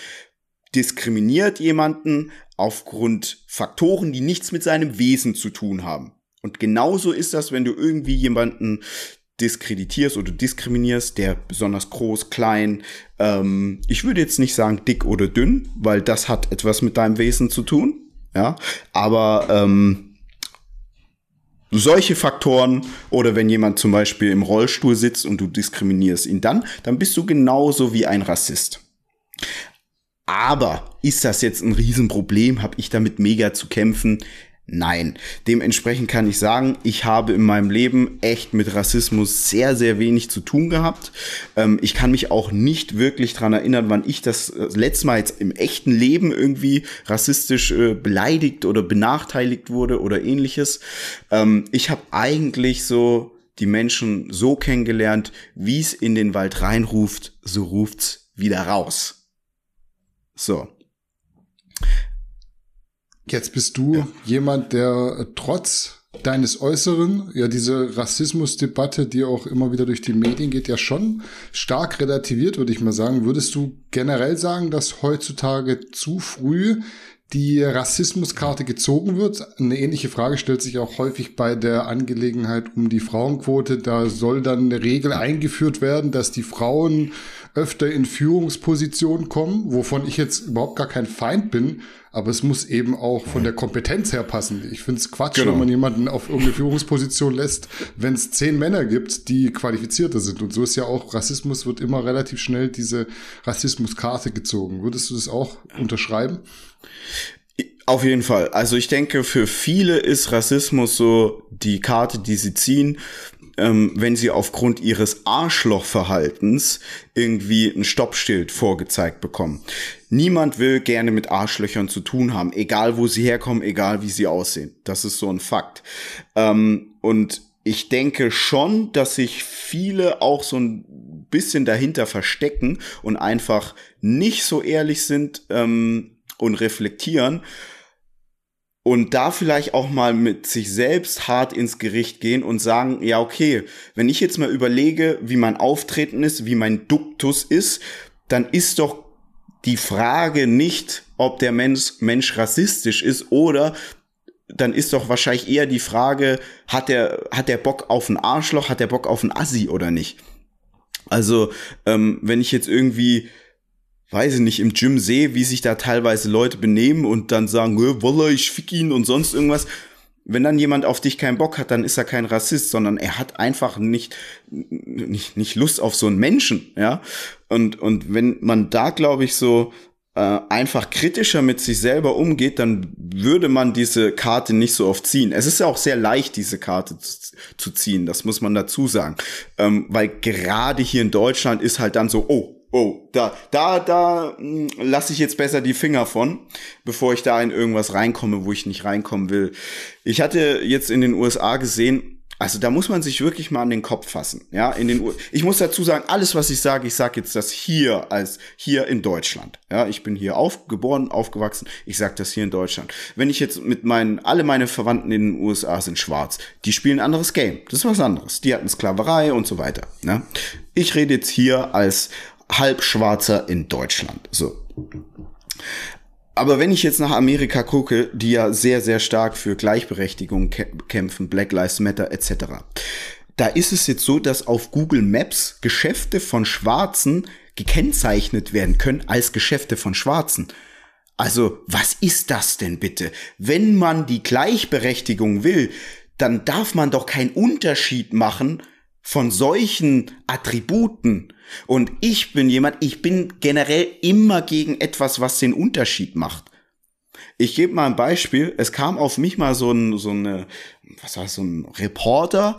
diskriminiert jemanden aufgrund Faktoren, die nichts mit seinem Wesen zu tun haben. Und genauso ist das, wenn du irgendwie jemanden diskreditierst oder diskriminierst, der besonders groß, klein, ähm, ich würde jetzt nicht sagen dick oder dünn, weil das hat etwas mit deinem Wesen zu tun, ja, aber ähm, solche Faktoren oder wenn jemand zum Beispiel im Rollstuhl sitzt und du diskriminierst ihn dann, dann bist du genauso wie ein Rassist. Aber ist das jetzt ein Riesenproblem? Habe ich damit mega zu kämpfen? Nein. Dementsprechend kann ich sagen, ich habe in meinem Leben echt mit Rassismus sehr, sehr wenig zu tun gehabt. Ähm, ich kann mich auch nicht wirklich dran erinnern, wann ich das äh, letzte Mal jetzt im echten Leben irgendwie rassistisch äh, beleidigt oder benachteiligt wurde oder ähnliches. Ähm, ich habe eigentlich so die Menschen so kennengelernt, wie es in den Wald reinruft, so ruft's wieder raus. So.
Jetzt bist du ja. jemand, der äh, trotz deines Äußeren, ja, diese Rassismusdebatte, die auch immer wieder durch die Medien geht, ja schon stark relativiert, würde ich mal sagen. Würdest du generell sagen, dass heutzutage zu früh die Rassismuskarte gezogen wird. Eine ähnliche Frage stellt sich auch häufig bei der Angelegenheit um die Frauenquote. Da soll dann eine Regel eingeführt werden, dass die Frauen öfter in Führungspositionen kommen, wovon ich jetzt überhaupt gar kein Feind bin, aber es muss eben auch von der Kompetenz her passen. Ich finde es Quatsch, genau. wenn man jemanden auf irgendeine Führungsposition lässt, wenn es zehn Männer gibt, die qualifizierter sind. Und so ist ja auch Rassismus, wird immer relativ schnell diese Rassismuskarte gezogen. Würdest du das auch unterschreiben?
Auf jeden Fall. Also ich denke, für viele ist Rassismus so die Karte, die sie ziehen ähm, wenn sie aufgrund ihres Arschlochverhaltens irgendwie ein Stoppschild vorgezeigt bekommen. Niemand will gerne mit Arschlöchern zu tun haben, egal wo sie herkommen, egal wie sie aussehen. Das ist so ein Fakt. Ähm, und ich denke schon, dass sich viele auch so ein bisschen dahinter verstecken und einfach nicht so ehrlich sind ähm, und reflektieren und da vielleicht auch mal mit sich selbst hart ins Gericht gehen und sagen, ja, okay, wenn ich jetzt mal überlege, wie mein Auftreten ist, wie mein Duktus ist, dann ist doch die Frage nicht, ob der Mensch, Mensch rassistisch ist oder dann ist doch wahrscheinlich eher die Frage, hat der, hat der Bock auf ein Arschloch, hat der Bock auf ein Assi oder nicht? Also, ähm, wenn ich jetzt irgendwie weiß ich nicht, im Gym sehe, wie sich da teilweise Leute benehmen und dann sagen, wolle ich fick ihn und sonst irgendwas. Wenn dann jemand auf dich keinen Bock hat, dann ist er kein Rassist, sondern er hat einfach nicht, nicht, nicht Lust auf so einen Menschen, ja. Und, und wenn man da, glaube ich, so äh, einfach kritischer mit sich selber umgeht, dann würde man diese Karte nicht so oft ziehen. Es ist ja auch sehr leicht, diese Karte zu, zu ziehen, das muss man dazu sagen. Ähm, weil gerade hier in Deutschland ist halt dann so, oh, oh, da, da, da hm, lasse ich jetzt besser die Finger von, bevor ich da in irgendwas reinkomme, wo ich nicht reinkommen will. Ich hatte jetzt in den USA gesehen, also da muss man sich wirklich mal an den Kopf fassen. Ja, in den U ich muss dazu sagen, alles was ich sage, ich sage jetzt das hier als hier in Deutschland. Ja, ich bin hier aufgeboren, aufgewachsen. Ich sage das hier in Deutschland. Wenn ich jetzt mit meinen alle meine Verwandten in den USA sind schwarz, die spielen ein anderes Game. Das ist was anderes. Die hatten Sklaverei und so weiter. Ne? Ich rede jetzt hier als Halbschwarzer in Deutschland. So. Aber wenn ich jetzt nach Amerika gucke, die ja sehr, sehr stark für Gleichberechtigung kämpfen, Black Lives Matter etc., da ist es jetzt so, dass auf Google Maps Geschäfte von Schwarzen gekennzeichnet werden können als Geschäfte von Schwarzen. Also, was ist das denn bitte? Wenn man die Gleichberechtigung will, dann darf man doch keinen Unterschied machen von solchen Attributen. Und ich bin jemand, ich bin generell immer gegen etwas, was den Unterschied macht. Ich gebe mal ein Beispiel. Es kam auf mich mal so ein, so eine, was war das, so ein Reporter,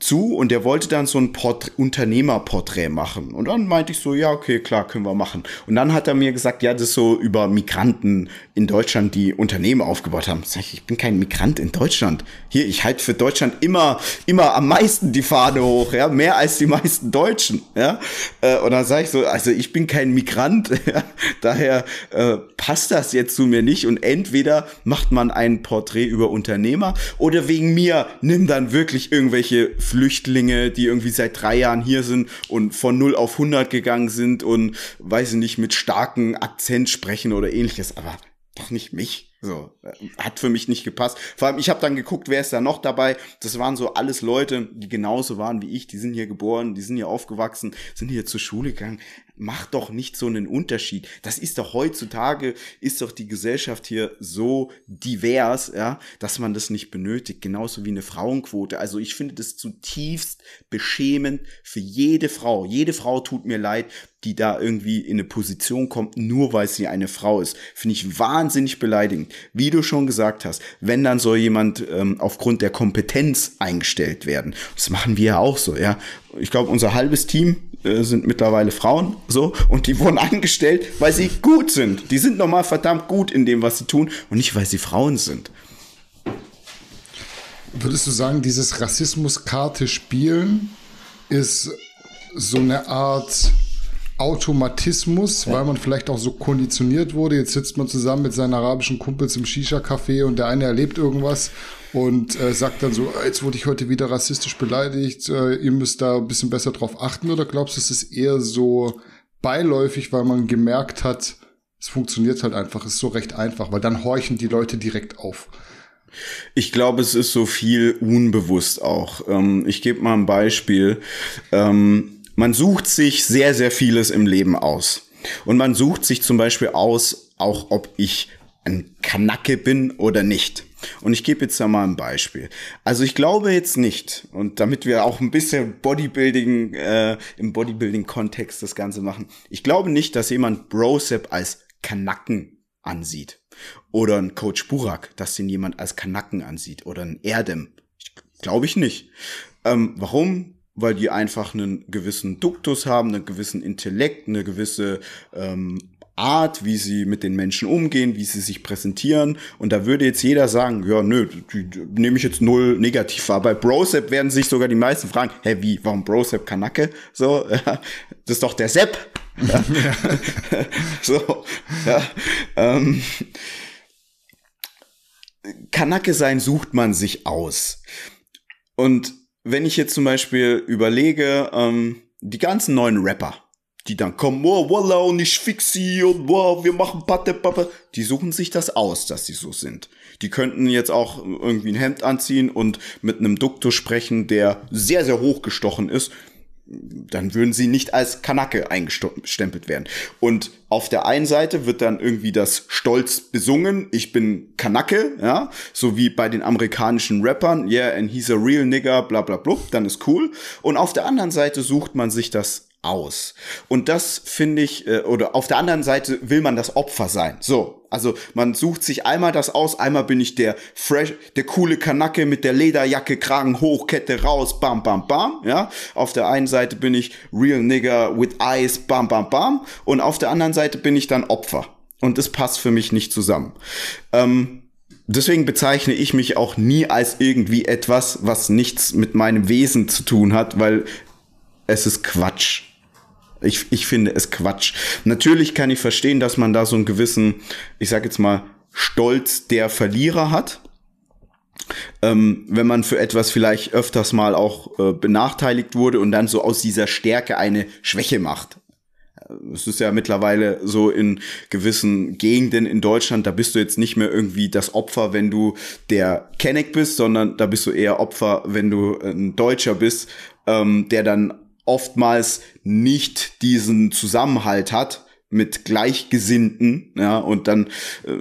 zu und der wollte dann so ein Porträt, Unternehmerporträt machen. Und dann meinte ich so, ja, okay, klar, können wir machen. Und dann hat er mir gesagt, ja, das ist so über Migranten in Deutschland, die Unternehmen aufgebaut haben. Sag ich, ich bin kein Migrant in Deutschland. Hier, ich halte für Deutschland immer, immer am meisten die Fahne hoch, ja, mehr als die meisten Deutschen, ja. Äh, und dann sage ich so, also ich bin kein Migrant, ja? daher äh, passt das jetzt zu mir nicht. Und entweder macht man ein Porträt über Unternehmer oder wegen mir nimm dann wirklich irgendwelche Flüchtlinge, die irgendwie seit drei Jahren hier sind und von 0 auf 100 gegangen sind und, weiß ich nicht, mit starkem Akzent sprechen oder ähnliches, aber doch nicht mich. So, äh, hat für mich nicht gepasst. Vor allem, ich habe dann geguckt, wer ist da noch dabei. Das waren so alles Leute, die genauso waren wie ich. Die sind hier geboren, die sind hier aufgewachsen, sind hier zur Schule gegangen. Macht doch nicht so einen Unterschied. Das ist doch heutzutage, ist doch die Gesellschaft hier so divers, ja, dass man das nicht benötigt. Genauso wie eine Frauenquote. Also ich finde das zutiefst beschämend für jede Frau. Jede Frau tut mir leid, die da irgendwie in eine Position kommt, nur weil sie eine Frau ist. Finde ich wahnsinnig beleidigend. Wie du schon gesagt hast, wenn dann soll jemand ähm, aufgrund der Kompetenz eingestellt werden. Das machen wir ja auch so, ja. Ich glaube, unser halbes Team äh, sind mittlerweile Frauen, so, und die wurden eingestellt, weil sie gut sind. Die sind normal verdammt gut in dem, was sie tun und nicht, weil sie Frauen sind.
Würdest du sagen, dieses Rassismuskarte spielen ist so eine Art Automatismus, ja. weil man vielleicht auch so konditioniert wurde. Jetzt sitzt man zusammen mit seinen arabischen Kumpels im Shisha-Café und der eine erlebt irgendwas und äh, sagt dann so, jetzt wurde ich heute wieder rassistisch beleidigt, äh, ihr müsst da ein bisschen besser drauf achten. Oder glaubst du, es ist eher so beiläufig, weil man gemerkt hat, es funktioniert halt einfach, es ist so recht einfach, weil dann horchen die Leute direkt auf.
Ich glaube, es ist so viel unbewusst auch. Ähm, ich gebe mal ein Beispiel. Ähm, man sucht sich sehr, sehr vieles im Leben aus. Und man sucht sich zum Beispiel aus, auch ob ich ein Kanacke bin oder nicht. Und ich gebe jetzt da mal ein Beispiel. Also ich glaube jetzt nicht, und damit wir auch ein bisschen Bodybuilding, äh, im Bodybuilding-Kontext das Ganze machen, ich glaube nicht, dass jemand Brosep als Kanacken ansieht. Oder ein Coach Burak, dass den jemand als Kanacken ansieht. Oder ein Erdem. Glaube ich nicht. Ähm, warum? Weil die einfach einen gewissen Duktus haben, einen gewissen Intellekt, eine gewisse ähm, Art, wie sie mit den Menschen umgehen, wie sie sich präsentieren. Und da würde jetzt jeder sagen, ja, nö, die, die nehme ich jetzt null negativ wahr. Bei Brosep werden sich sogar die meisten fragen, hä, wie, warum Brosep Kanacke? So, das ist doch der Sepp. Ja. so, ja. Ähm, Kanacke sein sucht man sich aus. Und wenn ich jetzt zum Beispiel überlege, ähm, die ganzen neuen Rapper, die dann kommen, oh, Walla und ich fixi und wow, wir machen Patte, Papa, die suchen sich das aus, dass sie so sind. Die könnten jetzt auch irgendwie ein Hemd anziehen und mit einem Duktus sprechen, der sehr, sehr hochgestochen ist dann würden sie nicht als Kanake eingestempelt werden. Und auf der einen Seite wird dann irgendwie das stolz besungen, ich bin Kanake, ja, so wie bei den amerikanischen Rappern, yeah, and he's a real nigger, bla bla bla, dann ist cool. Und auf der anderen Seite sucht man sich das aus. Und das finde ich, äh, oder auf der anderen Seite will man das Opfer sein. So, also man sucht sich einmal das aus, einmal bin ich der fresh, der coole Kanacke mit der Lederjacke, Kragen hoch, Kette raus, bam, bam, bam, ja. Auf der einen Seite bin ich Real Nigger with Eyes, bam, bam, bam. Und auf der anderen Seite bin ich dann Opfer. Und das passt für mich nicht zusammen. Ähm, deswegen bezeichne ich mich auch nie als irgendwie etwas, was nichts mit meinem Wesen zu tun hat, weil es ist Quatsch. Ich, ich finde es Quatsch. Natürlich kann ich verstehen, dass man da so einen gewissen, ich sag jetzt mal, Stolz der Verlierer hat. Ähm, wenn man für etwas vielleicht öfters mal auch äh, benachteiligt wurde und dann so aus dieser Stärke eine Schwäche macht. Es ist ja mittlerweile so in gewissen Gegenden in Deutschland, da bist du jetzt nicht mehr irgendwie das Opfer, wenn du der Kenneck bist, sondern da bist du eher Opfer, wenn du ein Deutscher bist, ähm, der dann oftmals nicht diesen Zusammenhalt hat mit Gleichgesinnten, ja, und dann, äh,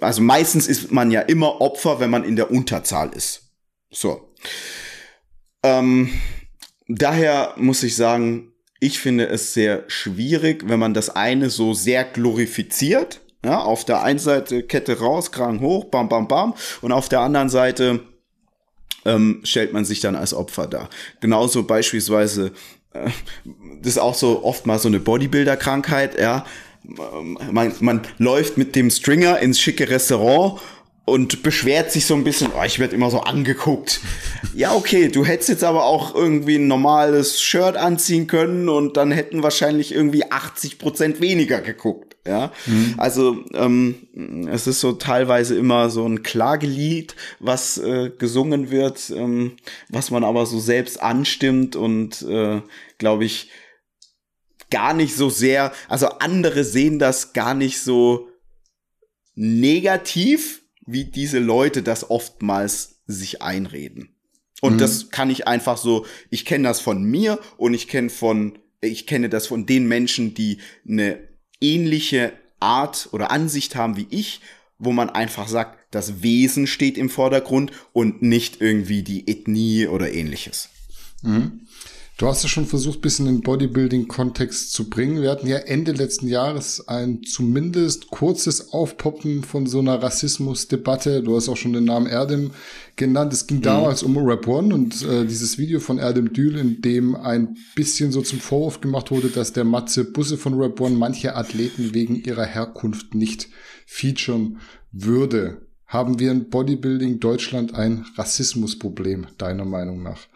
also meistens ist man ja immer Opfer, wenn man in der Unterzahl ist. So. Ähm, daher muss ich sagen, ich finde es sehr schwierig, wenn man das eine so sehr glorifiziert. Ja, auf der einen Seite Kette raus, Kragen hoch, bam, bam, bam. Und auf der anderen Seite ähm, stellt man sich dann als Opfer dar. Genauso beispielsweise das ist auch so oft mal so eine Bodybuilder-Krankheit, ja. Man, man läuft mit dem Stringer ins schicke Restaurant und beschwert sich so ein bisschen, oh, ich werde immer so angeguckt. ja, okay, du hättest jetzt aber auch irgendwie ein normales Shirt anziehen können und dann hätten wahrscheinlich irgendwie 80 Prozent weniger geguckt. Ja, mhm. also ähm, es ist so teilweise immer so ein Klagelied, was äh, gesungen wird, ähm, was man aber so selbst anstimmt und äh, glaube ich gar nicht so sehr, also andere sehen das gar nicht so negativ, wie diese Leute das oftmals sich einreden. Und mhm. das kann ich einfach so, ich kenne das von mir und ich kenne von, ich kenne das von den Menschen, die eine ähnliche Art oder Ansicht haben wie ich, wo man einfach sagt, das Wesen steht im Vordergrund und nicht irgendwie die Ethnie oder ähnliches.
Mhm. Du hast es schon versucht, bisschen in Bodybuilding-Kontext zu bringen. Wir hatten ja Ende letzten Jahres ein zumindest kurzes Aufpoppen von so einer Rassismusdebatte. Du hast auch schon den Namen Erdem genannt. Es ging mhm. damals um Rap One und äh, dieses Video von Erdem Dül, in dem ein bisschen so zum Vorwurf gemacht wurde, dass der Matze Busse von Rap One manche Athleten wegen ihrer Herkunft nicht featuren würde. Haben wir in Bodybuilding Deutschland ein Rassismusproblem, deiner Meinung nach?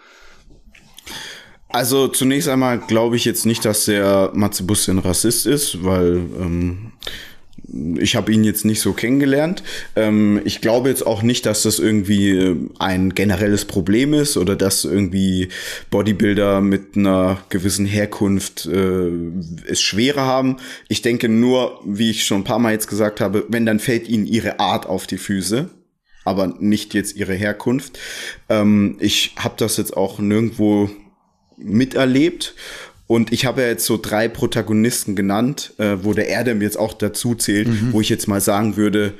Also zunächst einmal glaube ich jetzt nicht, dass der Matze Busse ein Rassist ist, weil ähm, ich habe ihn jetzt nicht so kennengelernt. Ähm, ich glaube jetzt auch nicht, dass das irgendwie äh, ein generelles Problem ist oder dass irgendwie Bodybuilder mit einer gewissen Herkunft äh, es schwerer haben. Ich denke nur, wie ich schon ein paar Mal jetzt gesagt habe, wenn dann fällt ihnen ihre Art auf die Füße aber nicht jetzt ihre Herkunft. Ähm, ich habe das jetzt auch nirgendwo miterlebt. Und ich habe ja jetzt so drei Protagonisten genannt, äh, wo der Erdem jetzt auch dazu zählt, mhm. wo ich jetzt mal sagen würde,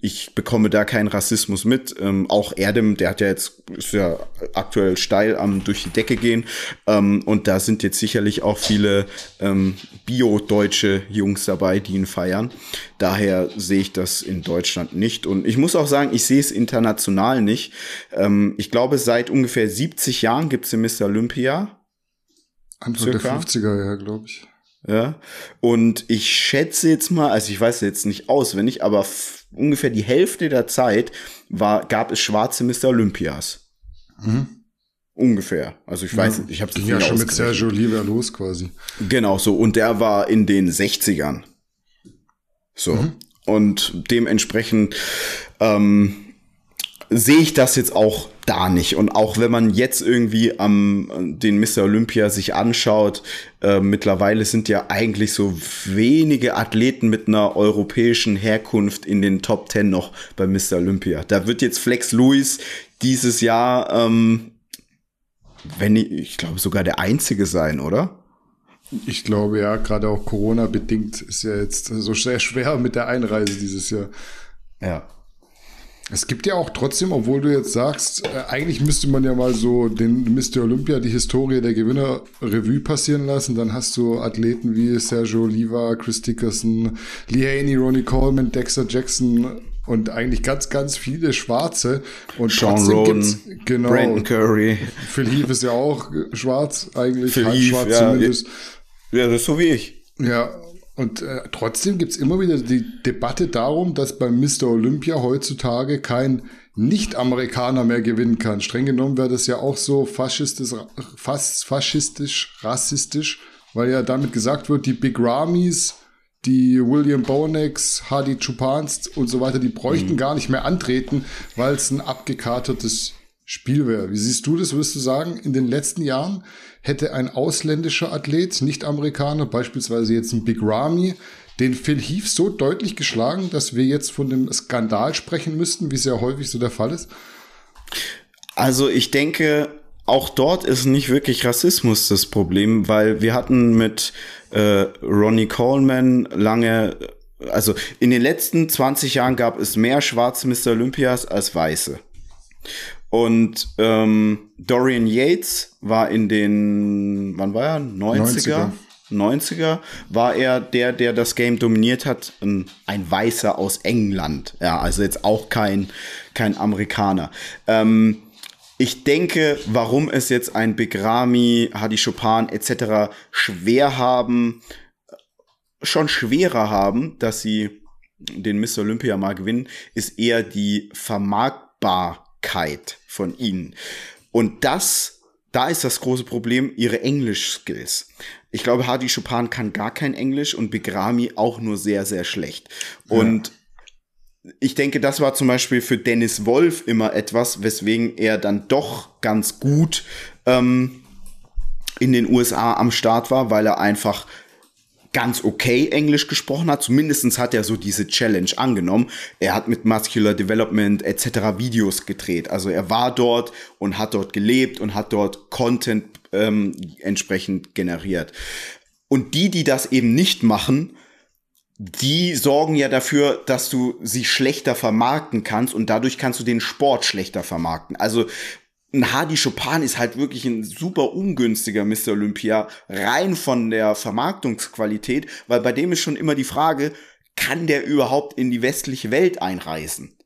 ich bekomme da keinen Rassismus mit. Ähm, auch Erdem, der hat ja jetzt, ist ja aktuell steil am durch die Decke gehen. Ähm, und da sind jetzt sicherlich auch viele ähm, bio-deutsche Jungs dabei, die ihn feiern. Daher sehe ich das in Deutschland nicht. Und ich muss auch sagen, ich sehe es international nicht. Ähm, ich glaube, seit ungefähr 70 Jahren gibt es den Mr. Olympia.
Anfang circa. der 50er, ja, glaube ich.
Ja. Und ich schätze jetzt mal, also ich weiß jetzt nicht auswendig, aber ungefähr die Hälfte der Zeit war, gab es schwarze Mr. Olympias. Mhm. Ungefähr. Also ich weiß, ja, ich habe es
ja schon mit Sergio Oliva los quasi.
Genau so. Und der war in den 60ern. So. Mhm. Und dementsprechend ähm, sehe ich das jetzt auch da nicht. Und auch wenn man jetzt irgendwie am den Mr. Olympia sich anschaut, äh, mittlerweile sind ja eigentlich so wenige Athleten mit einer europäischen Herkunft in den Top Ten noch bei Mr. Olympia. Da wird jetzt Flex Lewis dieses Jahr, ähm, wenn ich, ich glaube sogar der einzige sein, oder?
Ich glaube ja, gerade auch Corona bedingt ist ja jetzt so sehr schwer mit der Einreise dieses Jahr.
Ja.
Es gibt ja auch trotzdem, obwohl du jetzt sagst, äh, eigentlich müsste man ja mal so den Mr. Olympia, die Historie der Gewinner Revue passieren lassen. Dann hast du Athleten wie Sergio Oliva, Chris Dickerson, Lee Haney, Ronnie Coleman, Dexter Jackson und eigentlich ganz, ganz viele Schwarze. Und
Sean Rowan,
genau,
Brandon Curry.
Phil Heath ist ja auch schwarz eigentlich,
Phil halb schwarz ja, zumindest. Ja, das ist so wie ich.
Ja, und äh, trotzdem gibt's immer wieder die Debatte darum, dass beim Mr. Olympia heutzutage kein Nicht-Amerikaner mehr gewinnen kann. Streng genommen wäre das ja auch so faschistisch, fast faschistisch, rassistisch, weil ja damit gesagt wird, die Big Ramis, die William Bonecks, Hardy Chupans und so weiter, die bräuchten mhm. gar nicht mehr antreten, weil es ein abgekatertes Spiel wäre. Wie siehst du das? Würdest du sagen, in den letzten Jahren hätte ein ausländischer Athlet, nicht Amerikaner, beispielsweise jetzt ein Big Ramy, den Phil Heath so deutlich geschlagen, dass wir jetzt von dem Skandal sprechen müssten, wie es ja häufig so der Fall ist?
Also ich denke, auch dort ist nicht wirklich Rassismus das Problem, weil wir hatten mit äh, Ronnie Coleman lange, also in den letzten 20 Jahren gab es mehr schwarze Mr. Olympias als weiße. Und ähm, Dorian Yates war in den, wann war er? 90er? 90er. 90er war er der, der das Game dominiert hat, ein, ein Weißer aus England. Ja, also jetzt auch kein, kein Amerikaner. Ähm, ich denke, warum es jetzt ein Begrami, Hadi Chopin etc. schwer haben, schon schwerer haben, dass sie den Miss Olympia mal gewinnen, ist eher die Vermarktbarkeit Persönlichkeit von ihnen. Und das, da ist das große Problem, ihre Englisch-Skills. Ich glaube, Hadi Chopin kann gar kein Englisch und Begrami auch nur sehr, sehr schlecht. Und ja. ich denke, das war zum Beispiel für Dennis Wolf immer etwas, weswegen er dann doch ganz gut ähm, in den USA am Start war, weil er einfach ganz okay Englisch gesprochen hat. Zumindestens hat er so diese Challenge angenommen. Er hat mit Muscular Development etc. Videos gedreht. Also er war dort und hat dort gelebt und hat dort Content ähm, entsprechend generiert. Und die, die das eben nicht machen, die sorgen ja dafür, dass du sie schlechter vermarkten kannst und dadurch kannst du den Sport schlechter vermarkten. Also ein Hardy Chopin ist halt wirklich ein super ungünstiger Mr. Olympia, rein von der Vermarktungsqualität, weil bei dem ist schon immer die Frage, kann der überhaupt in die westliche Welt einreisen?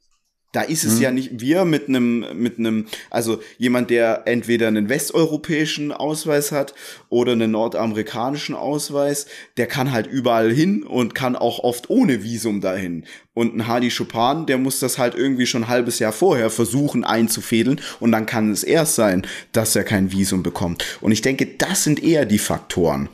Da ist es mhm. ja nicht wir mit einem mit einem also jemand der entweder einen westeuropäischen Ausweis hat oder einen nordamerikanischen Ausweis, der kann halt überall hin und kann auch oft ohne Visum dahin. Und ein Hardy Chopin, der muss das halt irgendwie schon ein halbes Jahr vorher versuchen einzufädeln und dann kann es erst sein, dass er kein Visum bekommt. Und ich denke, das sind eher die Faktoren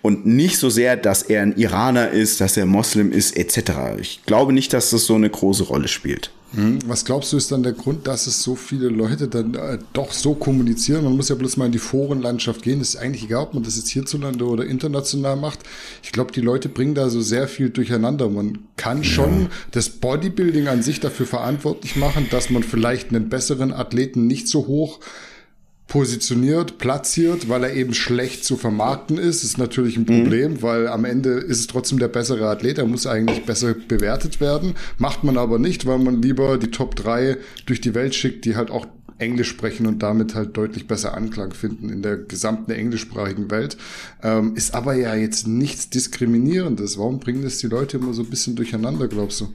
und nicht so sehr, dass er ein Iraner ist, dass er Moslem ist etc. Ich glaube nicht, dass das so eine große Rolle spielt.
Hm, was glaubst du, ist dann der Grund, dass es so viele Leute dann äh, doch so kommunizieren? Man muss ja bloß mal in die Forenlandschaft gehen. Das ist eigentlich egal, ob man das jetzt hierzulande oder international macht. Ich glaube, die Leute bringen da so sehr viel durcheinander. Man kann schon ja. das Bodybuilding an sich dafür verantwortlich machen, dass man vielleicht einen besseren Athleten nicht so hoch positioniert, platziert, weil er eben schlecht zu vermarkten ist, ist natürlich ein Problem, mhm. weil am Ende ist es trotzdem der bessere Athlet, er muss eigentlich besser bewertet werden, macht man aber nicht, weil man lieber die Top 3 durch die Welt schickt, die halt auch Englisch sprechen und damit halt deutlich besser Anklang finden in der gesamten englischsprachigen Welt. Ähm, ist aber ja jetzt nichts Diskriminierendes. Warum bringen das die Leute immer so ein bisschen durcheinander, glaubst du?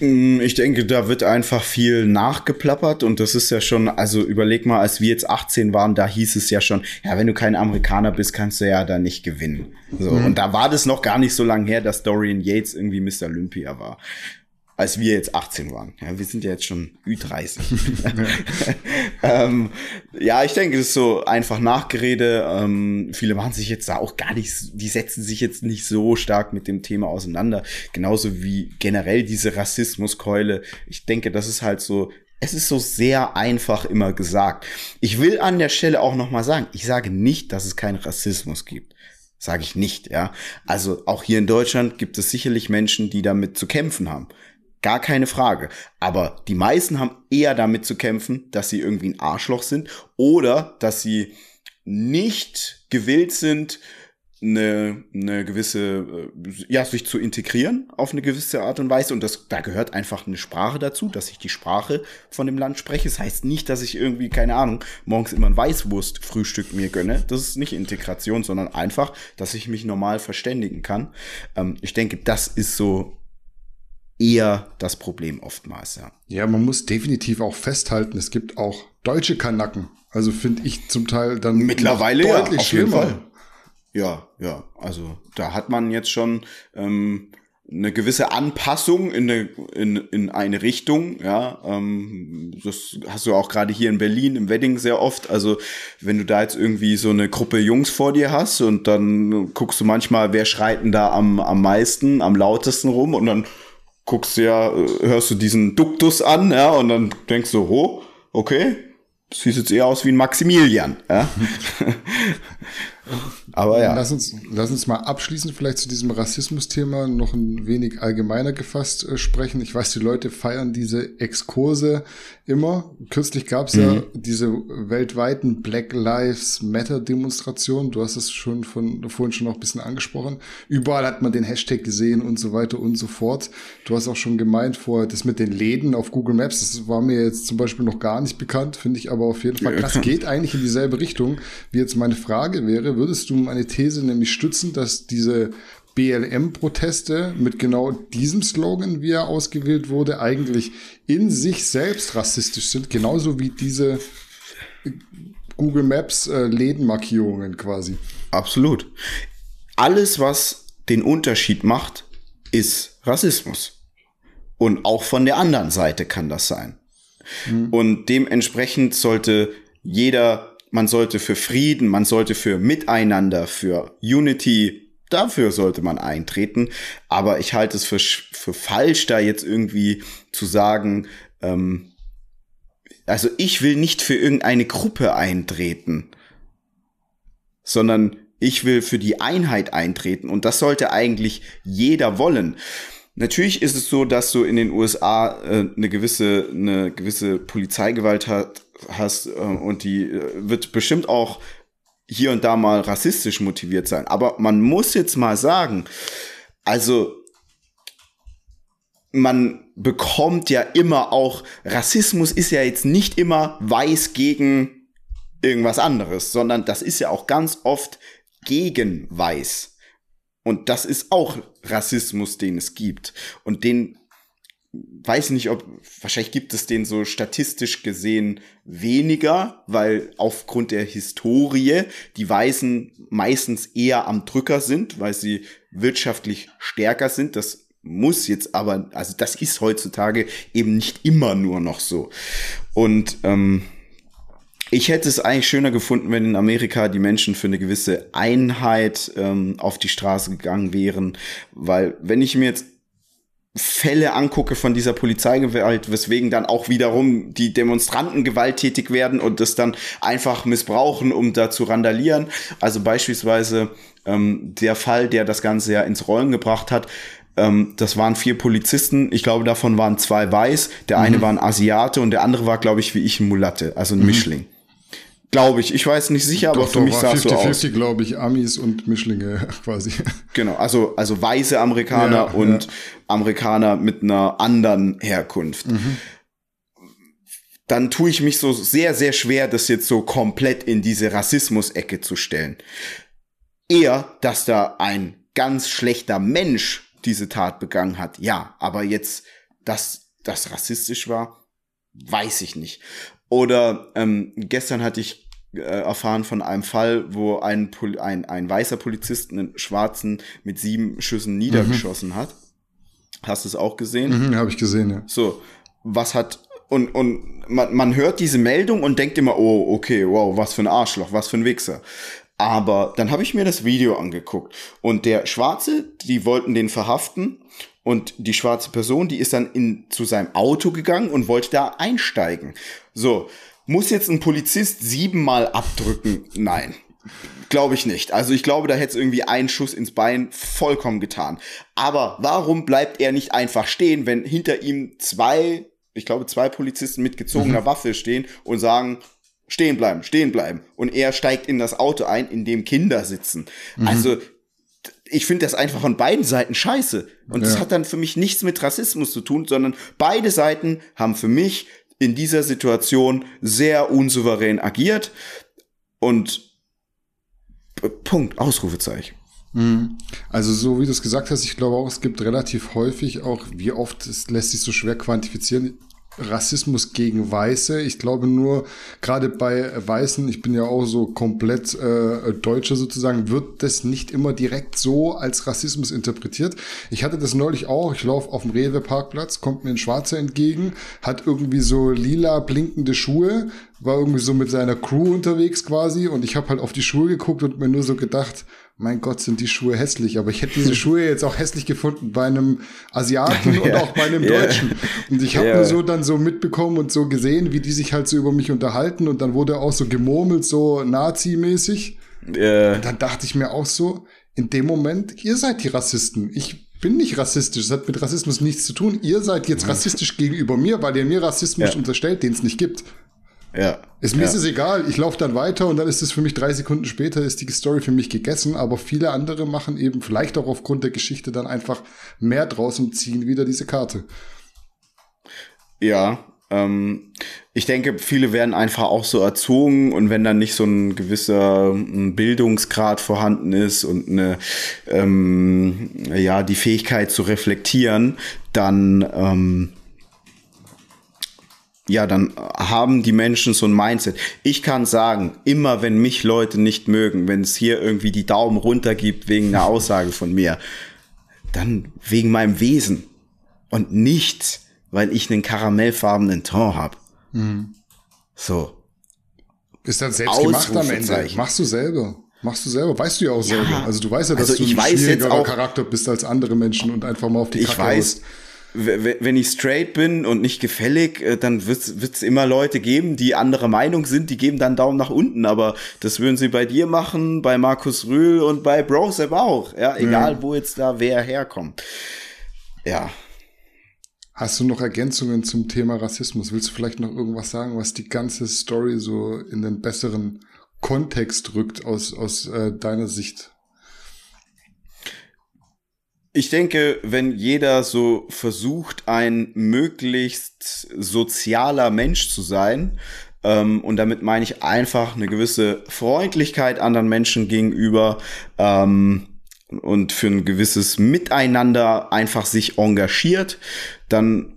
Mm, ich denke, da wird einfach viel nachgeplappert und das ist ja schon, also überleg mal, als wir jetzt 18 waren, da hieß es ja schon, ja, wenn du kein Amerikaner bist, kannst du ja da nicht gewinnen. So, mhm. Und da war das noch gar nicht so lange her, dass Dorian Yates irgendwie Mr. Olympia war als wir jetzt 18 waren. Ja, wir sind ja jetzt schon Ü30. ähm, ja, ich denke, das ist so einfach Nachgerede. Ähm, viele machen sich jetzt da auch gar nicht, die setzen sich jetzt nicht so stark mit dem Thema auseinander. Genauso wie generell diese Rassismuskeule. Ich denke, das ist halt so es ist so sehr einfach immer gesagt. Ich will an der Stelle auch noch mal sagen, ich sage nicht, dass es keinen Rassismus gibt. Sage ich nicht, ja. Also auch hier in Deutschland gibt es sicherlich Menschen, die damit zu kämpfen haben. Gar keine Frage. Aber die meisten haben eher damit zu kämpfen, dass sie irgendwie ein Arschloch sind oder dass sie nicht gewillt sind, eine, eine gewisse, äh, ja, sich zu integrieren auf eine gewisse Art und Weise. Und das, da gehört einfach eine Sprache dazu, dass ich die Sprache von dem Land spreche. Das heißt nicht, dass ich irgendwie, keine Ahnung, morgens immer ein Weißwurst-Frühstück mir gönne. Das ist nicht Integration, sondern einfach, dass ich mich normal verständigen kann. Ähm, ich denke, das ist so eher das Problem oftmals, ja.
Ja, man muss definitiv auch festhalten, es gibt auch deutsche Kanacken. Also finde ich zum Teil dann
mittlerweile deutlich ja, auf schlimmer. Jeden Fall. Ja, ja, also da hat man jetzt schon ähm, eine gewisse Anpassung in eine, in, in eine Richtung, ja. Ähm, das hast du auch gerade hier in Berlin im Wedding sehr oft. Also wenn du da jetzt irgendwie so eine Gruppe Jungs vor dir hast und dann guckst du manchmal, wer schreit denn da am, am meisten, am lautesten rum und dann guckst ja, äh, hörst du diesen Duktus an, ja, und dann denkst du, oh, okay, das sieht jetzt eher aus wie ein Maximilian, ja.
Aber ja. Lass uns, lass uns mal abschließend vielleicht zu diesem Rassismus-Thema noch ein wenig allgemeiner gefasst äh, sprechen. Ich weiß, die Leute feiern diese Exkurse immer. Kürzlich gab es mhm. ja diese weltweiten Black Lives Matter Demonstrationen. Du hast es schon von vorhin schon noch ein bisschen angesprochen. Überall hat man den Hashtag gesehen und so weiter und so fort. Du hast auch schon gemeint vor, das mit den Läden auf Google Maps, das war mir jetzt zum Beispiel noch gar nicht bekannt, finde ich aber auf jeden Fall. Das geht eigentlich in dieselbe Richtung, wie jetzt meine Frage wäre. Würdest du meine These nämlich stützen, dass diese BLM-Proteste mit genau diesem Slogan, wie er ausgewählt wurde, eigentlich in sich selbst rassistisch sind, genauso wie diese Google Maps äh, Lädenmarkierungen quasi.
Absolut. Alles, was den Unterschied macht, ist Rassismus. Und auch von der anderen Seite kann das sein. Mhm. Und dementsprechend sollte jeder man sollte für Frieden, man sollte für Miteinander, für Unity, dafür sollte man eintreten. Aber ich halte es für, für falsch, da jetzt irgendwie zu sagen, ähm, also ich will nicht für irgendeine Gruppe eintreten, sondern ich will für die Einheit eintreten und das sollte eigentlich jeder wollen. Natürlich ist es so, dass du in den USA äh, eine gewisse eine gewisse Polizeigewalt hat, hast äh, und die äh, wird bestimmt auch hier und da mal rassistisch motiviert sein. Aber man muss jetzt mal sagen, also man bekommt ja immer auch, Rassismus ist ja jetzt nicht immer weiß gegen irgendwas anderes, sondern das ist ja auch ganz oft gegen weiß. Und das ist auch Rassismus, den es gibt. Und den weiß nicht, ob, wahrscheinlich gibt es den so statistisch gesehen weniger, weil aufgrund der Historie die Weißen meistens eher am Drücker sind, weil sie wirtschaftlich stärker sind. Das muss jetzt aber, also das ist heutzutage eben nicht immer nur noch so. Und ähm, ich hätte es eigentlich schöner gefunden, wenn in Amerika die Menschen für eine gewisse Einheit ähm, auf die Straße gegangen wären, weil wenn ich mir jetzt Fälle angucke von dieser Polizeigewalt, weswegen dann auch wiederum die Demonstranten gewalttätig werden und das dann einfach missbrauchen, um da zu randalieren. Also beispielsweise ähm, der Fall, der das Ganze ja ins Rollen gebracht hat, ähm, das waren vier Polizisten. Ich glaube, davon waren zwei weiß. Der eine mhm. war ein Asiate und der andere war, glaube ich, wie ich ein Mulatte, also ein mhm. Mischling. Glaube ich. Ich weiß nicht sicher, doch, aber für doch, mich sah es so 50, aus. 50,
glaube ich, Amis und Mischlinge quasi.
Genau, also, also weiße Amerikaner ja, und ja. Amerikaner mit einer anderen Herkunft. Mhm. Dann tue ich mich so sehr, sehr schwer, das jetzt so komplett in diese Rassismus-Ecke zu stellen. Eher, dass da ein ganz schlechter Mensch diese Tat begangen hat. Ja, aber jetzt, dass das rassistisch war, weiß ich nicht. Oder ähm, gestern hatte ich äh, erfahren von einem Fall, wo ein, Pol ein, ein weißer Polizist einen Schwarzen mit sieben Schüssen niedergeschossen mhm. hat. Hast du es auch gesehen?
Mhm, Habe ich gesehen, ja.
So, was hat und, und man, man hört diese Meldung und denkt immer, oh, okay, wow, was für ein Arschloch, was für ein Wichser. Aber dann habe ich mir das Video angeguckt und der Schwarze, die wollten den verhaften und die schwarze Person, die ist dann in, zu seinem Auto gegangen und wollte da einsteigen. So, muss jetzt ein Polizist siebenmal abdrücken? Nein. Glaube ich nicht. Also ich glaube, da hätte es irgendwie einen Schuss ins Bein vollkommen getan. Aber warum bleibt er nicht einfach stehen, wenn hinter ihm zwei, ich glaube, zwei Polizisten mit gezogener mhm. Waffe stehen und sagen, stehen bleiben, stehen bleiben. Und er steigt in das Auto ein, in dem Kinder sitzen. Mhm. Also ich finde das einfach von beiden Seiten scheiße. Und ja. das hat dann für mich nichts mit Rassismus zu tun, sondern beide Seiten haben für mich in dieser Situation sehr unsouverän agiert. Und Punkt, Ausrufezeichen.
Mhm. Also so wie du es gesagt hast, ich glaube auch, es gibt relativ häufig auch, wie oft, es lässt sich so schwer quantifizieren, Rassismus gegen Weiße. Ich glaube nur, gerade bei Weißen, ich bin ja auch so komplett äh, Deutscher sozusagen, wird das nicht immer direkt so als Rassismus interpretiert. Ich hatte das neulich auch. Ich laufe auf dem Rewe-Parkplatz, kommt mir ein Schwarzer entgegen, hat irgendwie so lila blinkende Schuhe, war irgendwie so mit seiner Crew unterwegs quasi und ich habe halt auf die Schuhe geguckt und mir nur so gedacht, mein Gott, sind die Schuhe hässlich. Aber ich hätte diese Schuhe jetzt auch hässlich gefunden bei einem Asiaten ja. und auch bei einem Deutschen. Und ich habe ja. nur so dann so mitbekommen und so gesehen, wie die sich halt so über mich unterhalten. Und dann wurde auch so gemurmelt, so Nazi-mäßig. Ja. Und dann dachte ich mir auch so, in dem Moment, ihr seid die Rassisten. Ich bin nicht rassistisch. Das hat mit Rassismus nichts zu tun. Ihr seid jetzt rassistisch gegenüber mir, weil ihr mir Rassismus unterstellt, den es nicht gibt. Ja. Ist, mir ja. ist es egal, ich laufe dann weiter und dann ist es für mich drei Sekunden später, ist die Story für mich gegessen, aber viele andere machen eben vielleicht auch aufgrund der Geschichte dann einfach mehr draus und ziehen wieder diese Karte.
Ja, ähm, ich denke, viele werden einfach auch so erzogen und wenn dann nicht so ein gewisser Bildungsgrad vorhanden ist und eine, ähm, ja, die Fähigkeit zu reflektieren, dann, ähm, ja, dann haben die Menschen so ein Mindset. Ich kann sagen, immer wenn mich Leute nicht mögen, wenn es hier irgendwie die Daumen runter gibt wegen einer Aussage von mir, dann wegen meinem Wesen und nicht, weil ich einen karamellfarbenen Ton habe. Mhm. So.
Ist dann selbst gemacht am Ende. Machst du selber. Machst du selber, weißt du ja auch selber. Ja, also du weißt ja, dass
also
du
ein schwierigerer
Charakter bist als andere Menschen und einfach mal auf die
Kacke Ich weiß. Hast wenn ich straight bin und nicht gefällig, äh, dann wird es immer Leute geben, die andere Meinung sind, die geben dann Daumen nach unten. Aber das würden sie bei dir machen, bei Markus Rühl und bei Brosep auch. Ja, egal ja. wo jetzt da wer herkommt. Ja.
Hast du noch Ergänzungen zum Thema Rassismus? Willst du vielleicht noch irgendwas sagen, was die ganze Story so in den besseren Kontext rückt aus, aus äh, deiner Sicht?
Ich denke, wenn jeder so versucht, ein möglichst sozialer Mensch zu sein, ähm, und damit meine ich einfach eine gewisse Freundlichkeit anderen Menschen gegenüber ähm, und für ein gewisses Miteinander einfach sich engagiert, dann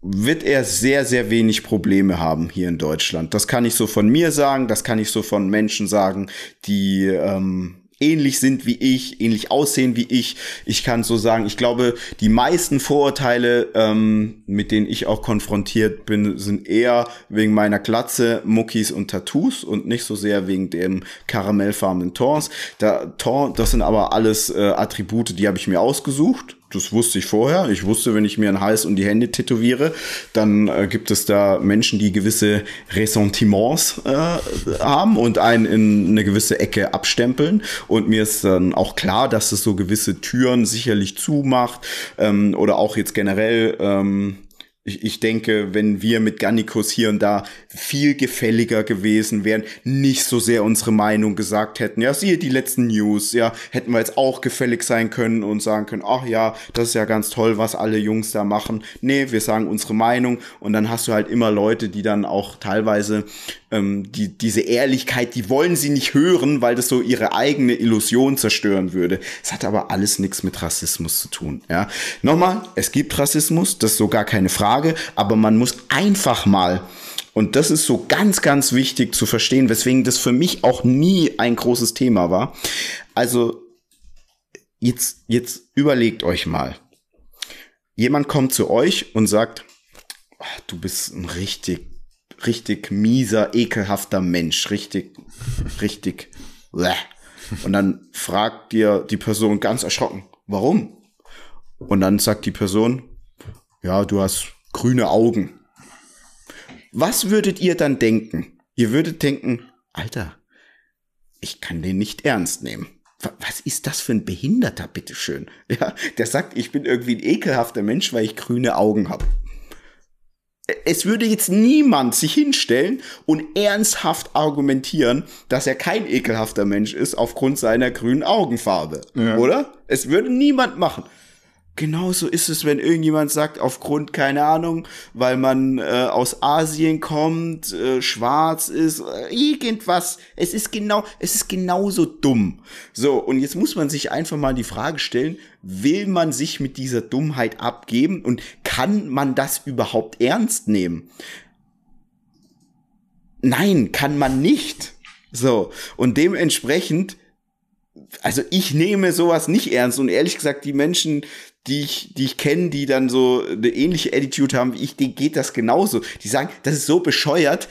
wird er sehr, sehr wenig Probleme haben hier in Deutschland. Das kann ich so von mir sagen, das kann ich so von Menschen sagen, die ähm, ähnlich sind wie ich, ähnlich aussehen wie ich. Ich kann so sagen, ich glaube, die meisten Vorurteile, ähm, mit denen ich auch konfrontiert bin, sind eher wegen meiner Glatze, Muckis und Tattoos und nicht so sehr wegen dem karamellfarbenen Tons. Da, Ton, das sind aber alles äh, Attribute, die habe ich mir ausgesucht das wusste ich vorher. Ich wusste, wenn ich mir einen Hals und die Hände tätowiere, dann äh, gibt es da Menschen, die gewisse Ressentiments äh, haben und einen in eine gewisse Ecke abstempeln. Und mir ist dann auch klar, dass es so gewisse Türen sicherlich zumacht ähm, oder auch jetzt generell ähm, ich, ich denke, wenn wir mit Gannikus hier und da viel gefälliger gewesen wären, nicht so sehr unsere Meinung gesagt hätten, ja, siehe die letzten News, ja, hätten wir jetzt auch gefällig sein können und sagen können, ach ja, das ist ja ganz toll, was alle Jungs da machen. Nee, wir sagen unsere Meinung und dann hast du halt immer Leute, die dann auch teilweise ähm, die, diese Ehrlichkeit, die wollen sie nicht hören, weil das so ihre eigene Illusion zerstören würde. Es hat aber alles nichts mit Rassismus zu tun, ja. Nochmal, es gibt Rassismus, das ist so gar keine Frage aber man muss einfach mal und das ist so ganz, ganz wichtig zu verstehen, weswegen das für mich auch nie ein großes Thema war. Also, jetzt, jetzt überlegt euch mal. Jemand kommt zu euch und sagt, oh, du bist ein richtig, richtig mieser, ekelhafter Mensch, richtig, richtig. Bleh. Und dann fragt dir die Person ganz erschrocken, warum? Und dann sagt die Person, ja, du hast grüne Augen. Was würdet ihr dann denken? Ihr würdet denken, Alter, ich kann den nicht ernst nehmen. Was ist das für ein Behinderter, bitteschön? Ja, der sagt, ich bin irgendwie ein ekelhafter Mensch, weil ich grüne Augen habe. Es würde jetzt niemand sich hinstellen und ernsthaft argumentieren, dass er kein ekelhafter Mensch ist aufgrund seiner grünen Augenfarbe. Ja. Oder? Es würde niemand machen. Genauso ist es, wenn irgendjemand sagt, aufgrund, keine Ahnung, weil man äh, aus Asien kommt, äh, schwarz ist, äh, irgendwas. Es ist genau, es ist genauso dumm. So, und jetzt muss man sich einfach mal die Frage stellen, will man sich mit dieser Dummheit abgeben und kann man das überhaupt ernst nehmen? Nein, kann man nicht. So, und dementsprechend also ich nehme sowas nicht ernst und ehrlich gesagt, die Menschen, die ich, die ich kenne, die dann so eine ähnliche Attitude haben wie ich, denen geht das genauso. Die sagen, das ist so bescheuert,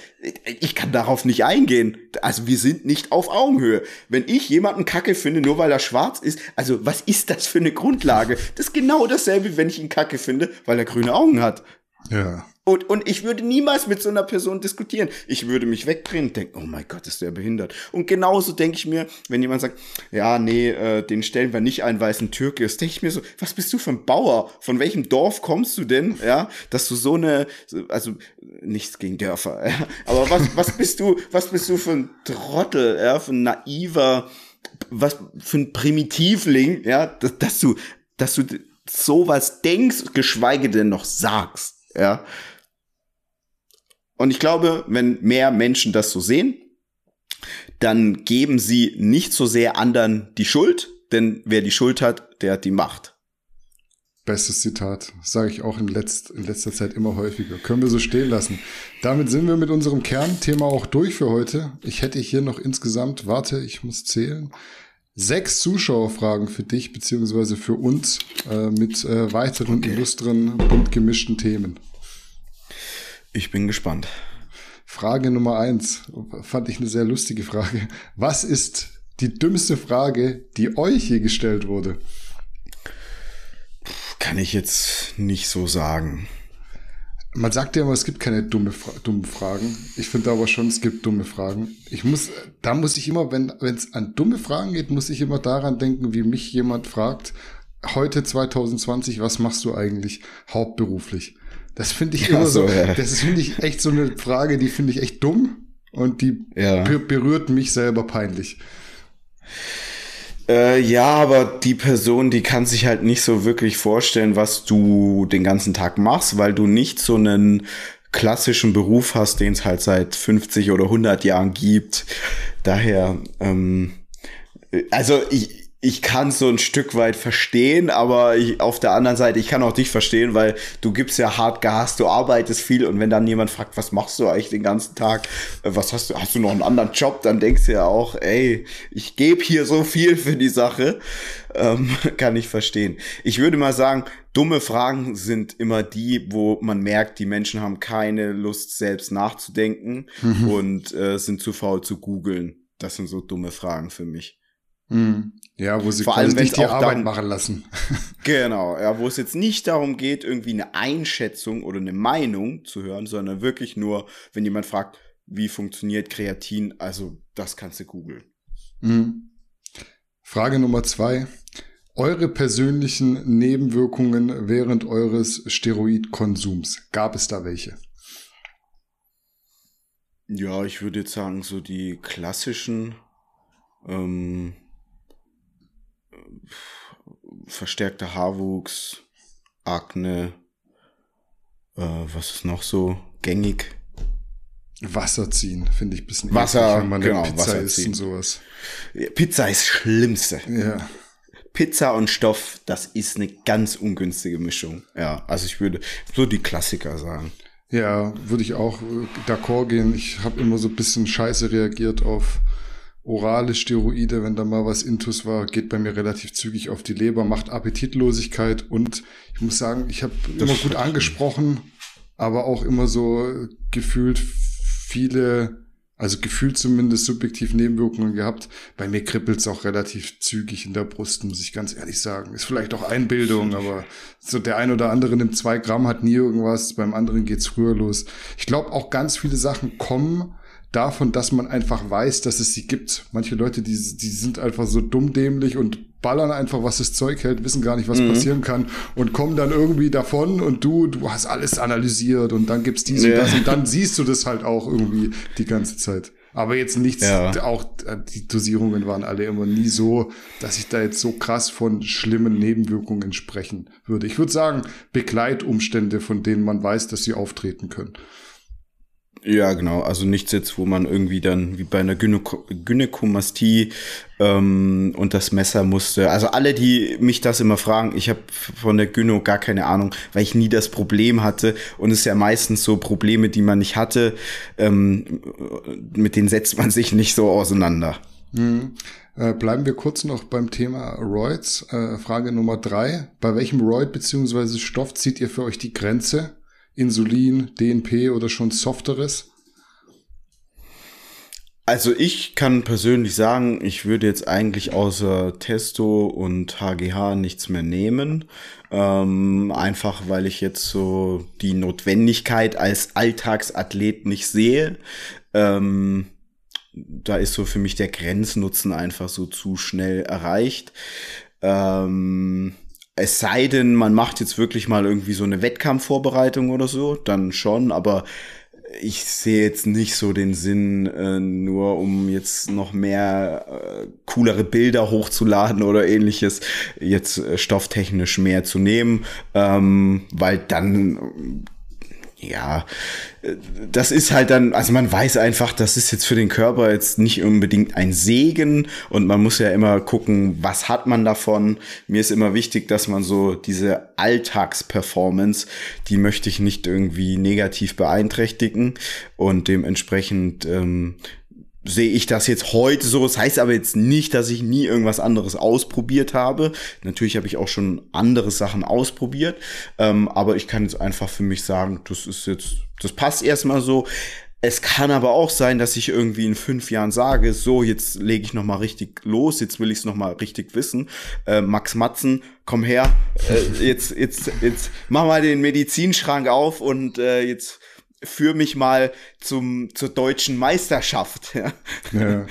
ich kann darauf nicht eingehen. Also wir sind nicht auf Augenhöhe. Wenn ich jemanden kacke finde, nur weil er schwarz ist, also was ist das für eine Grundlage? Das ist genau dasselbe, wenn ich ihn kacke finde, weil er grüne Augen hat.
Ja.
Und, und ich würde niemals mit so einer Person diskutieren. Ich würde mich wegdrehen und denken, oh mein Gott, ist der behindert. Und genauso denke ich mir, wenn jemand sagt, ja, nee, äh, den stellen wir nicht ein, weil es ein Türke ist, denke ich mir so, was bist du für ein Bauer? Von welchem Dorf kommst du denn? Ja, dass du so eine, also nichts gegen Dörfer, ja, aber was, was bist du, was bist du für ein Trottel, ja, für ein naiver, was für ein Primitivling, ja, dass, dass du, dass du sowas denkst, geschweige denn noch sagst, ja. Und ich glaube, wenn mehr Menschen das so sehen, dann geben sie nicht so sehr anderen die Schuld, denn wer die Schuld hat, der hat die Macht.
Bestes Zitat, sage ich auch in, letzt, in letzter Zeit immer häufiger. Können wir so stehen lassen. Damit sind wir mit unserem Kernthema auch durch für heute. Ich hätte hier noch insgesamt, warte, ich muss zählen, sechs Zuschauerfragen für dich beziehungsweise für uns äh, mit äh, weiteren okay. illustren, bunt gemischten Themen.
Ich bin gespannt.
Frage Nummer eins fand ich eine sehr lustige Frage. Was ist die dümmste Frage, die euch hier gestellt wurde?
Kann ich jetzt nicht so sagen.
Man sagt ja immer, es gibt keine dumme, dumme Fragen. Ich finde aber schon, es gibt dumme Fragen. Ich muss, da muss ich immer, wenn es an dumme Fragen geht, muss ich immer daran denken, wie mich jemand fragt, heute 2020, was machst du eigentlich hauptberuflich? Das finde ich immer so, so ja. das finde ich, echt so eine Frage, die finde ich echt dumm und die ja. berührt mich selber peinlich.
Äh, ja, aber die Person, die kann sich halt nicht so wirklich vorstellen, was du den ganzen Tag machst, weil du nicht so einen klassischen Beruf hast, den es halt seit 50 oder 100 Jahren gibt. Daher, ähm, also ich, ich kann so ein Stück weit verstehen, aber ich, auf der anderen Seite, ich kann auch dich verstehen, weil du gibst ja hart Gas, du arbeitest viel und wenn dann jemand fragt, was machst du eigentlich den ganzen Tag, äh, was hast du, hast du noch einen anderen Job, dann denkst du ja auch, ey, ich gebe hier so viel für die Sache, ähm, kann ich verstehen. Ich würde mal sagen, dumme Fragen sind immer die, wo man merkt, die Menschen haben keine Lust selbst nachzudenken mhm. und äh, sind zu faul zu googeln. Das sind so dumme Fragen für mich.
Mhm. Ja, wo sie Vor allem, nicht die Arbeit darum, machen lassen.
genau, ja, wo es jetzt nicht darum geht, irgendwie eine Einschätzung oder eine Meinung zu hören, sondern wirklich nur, wenn jemand fragt, wie funktioniert Kreatin, also das kannst du googeln.
Mhm. Frage Nummer zwei. Eure persönlichen Nebenwirkungen während eures Steroidkonsums, gab es da welche?
Ja, ich würde jetzt sagen, so die klassischen ähm, verstärkter Haarwuchs, Akne, äh, was ist noch so gängig?
Wasser ziehen, finde ich ein bisschen
Wasser, eklig, wenn
man
genau,
Pizza
Wasser
isst
ziehen.
und sowas.
Pizza ist das Schlimmste.
Ja.
Pizza und Stoff, das ist eine ganz ungünstige Mischung. Ja, also ich würde so die Klassiker sagen.
Ja, würde ich auch äh, d'accord gehen. Ich habe immer so ein bisschen scheiße reagiert auf orale Steroide, wenn da mal was Intus war, geht bei mir relativ zügig auf die Leber, macht Appetitlosigkeit und ich muss sagen, ich habe immer gut angesprochen, aber auch immer so gefühlt viele, also gefühlt zumindest subjektiv Nebenwirkungen gehabt. Bei mir kribbelt's auch relativ zügig in der Brust, muss ich ganz ehrlich sagen. Ist vielleicht auch Einbildung, aber so der ein oder andere nimmt zwei Gramm, hat nie irgendwas, beim anderen geht's früher los. Ich glaube auch ganz viele Sachen kommen davon, dass man einfach weiß, dass es sie gibt. Manche Leute, die, die sind einfach so dumm dämlich und ballern einfach, was das Zeug hält, wissen gar nicht, was mhm. passieren kann und kommen dann irgendwie davon und du, du hast alles analysiert und dann gibt's dies ja. und das und dann siehst du das halt auch irgendwie die ganze Zeit. Aber jetzt nichts, ja. auch äh, die Dosierungen waren alle immer nie so, dass ich da jetzt so krass von schlimmen Nebenwirkungen sprechen würde. Ich würde sagen, Begleitumstände, von denen man weiß, dass sie auftreten können.
Ja, genau. Also nichts jetzt, wo man irgendwie dann wie bei einer Gynäko Gynäkomastie ähm, und das Messer musste. Also alle, die mich das immer fragen, ich habe von der Gyno gar keine Ahnung, weil ich nie das Problem hatte. Und es ist ja meistens so Probleme, die man nicht hatte, ähm, mit denen setzt man sich nicht so auseinander.
Mhm. Äh, bleiben wir kurz noch beim Thema Roids. Äh, Frage Nummer drei. Bei welchem Roid bzw. Stoff zieht ihr für euch die Grenze? Insulin, DNP oder schon softeres?
Also ich kann persönlich sagen, ich würde jetzt eigentlich außer Testo und HGH nichts mehr nehmen. Ähm, einfach weil ich jetzt so die Notwendigkeit als Alltagsathlet nicht sehe. Ähm, da ist so für mich der Grenznutzen einfach so zu schnell erreicht. Ähm, es sei denn, man macht jetzt wirklich mal irgendwie so eine Wettkampfvorbereitung oder so, dann schon, aber ich sehe jetzt nicht so den Sinn, äh, nur um jetzt noch mehr äh, coolere Bilder hochzuladen oder ähnliches, jetzt äh, stofftechnisch mehr zu nehmen, ähm, weil dann ja, das ist halt dann, also man weiß einfach, das ist jetzt für den Körper jetzt nicht unbedingt ein Segen und man muss ja immer gucken, was hat man davon. Mir ist immer wichtig, dass man so diese Alltagsperformance, die möchte ich nicht irgendwie negativ beeinträchtigen und dementsprechend ähm, sehe ich das jetzt heute so. Das heißt aber jetzt nicht, dass ich nie irgendwas anderes ausprobiert habe. Natürlich habe ich auch schon andere Sachen ausprobiert, ähm, aber ich kann jetzt einfach für mich sagen, das ist jetzt, das passt erstmal so. Es kann aber auch sein, dass ich irgendwie in fünf Jahren sage, so, jetzt lege ich noch mal richtig los, jetzt will ich es noch mal richtig wissen. Äh, Max Matzen, komm her, äh, jetzt, jetzt, jetzt mach mal den Medizinschrank auf und äh, jetzt führ mich mal zum, zur deutschen Meisterschaft. Ja.
ja.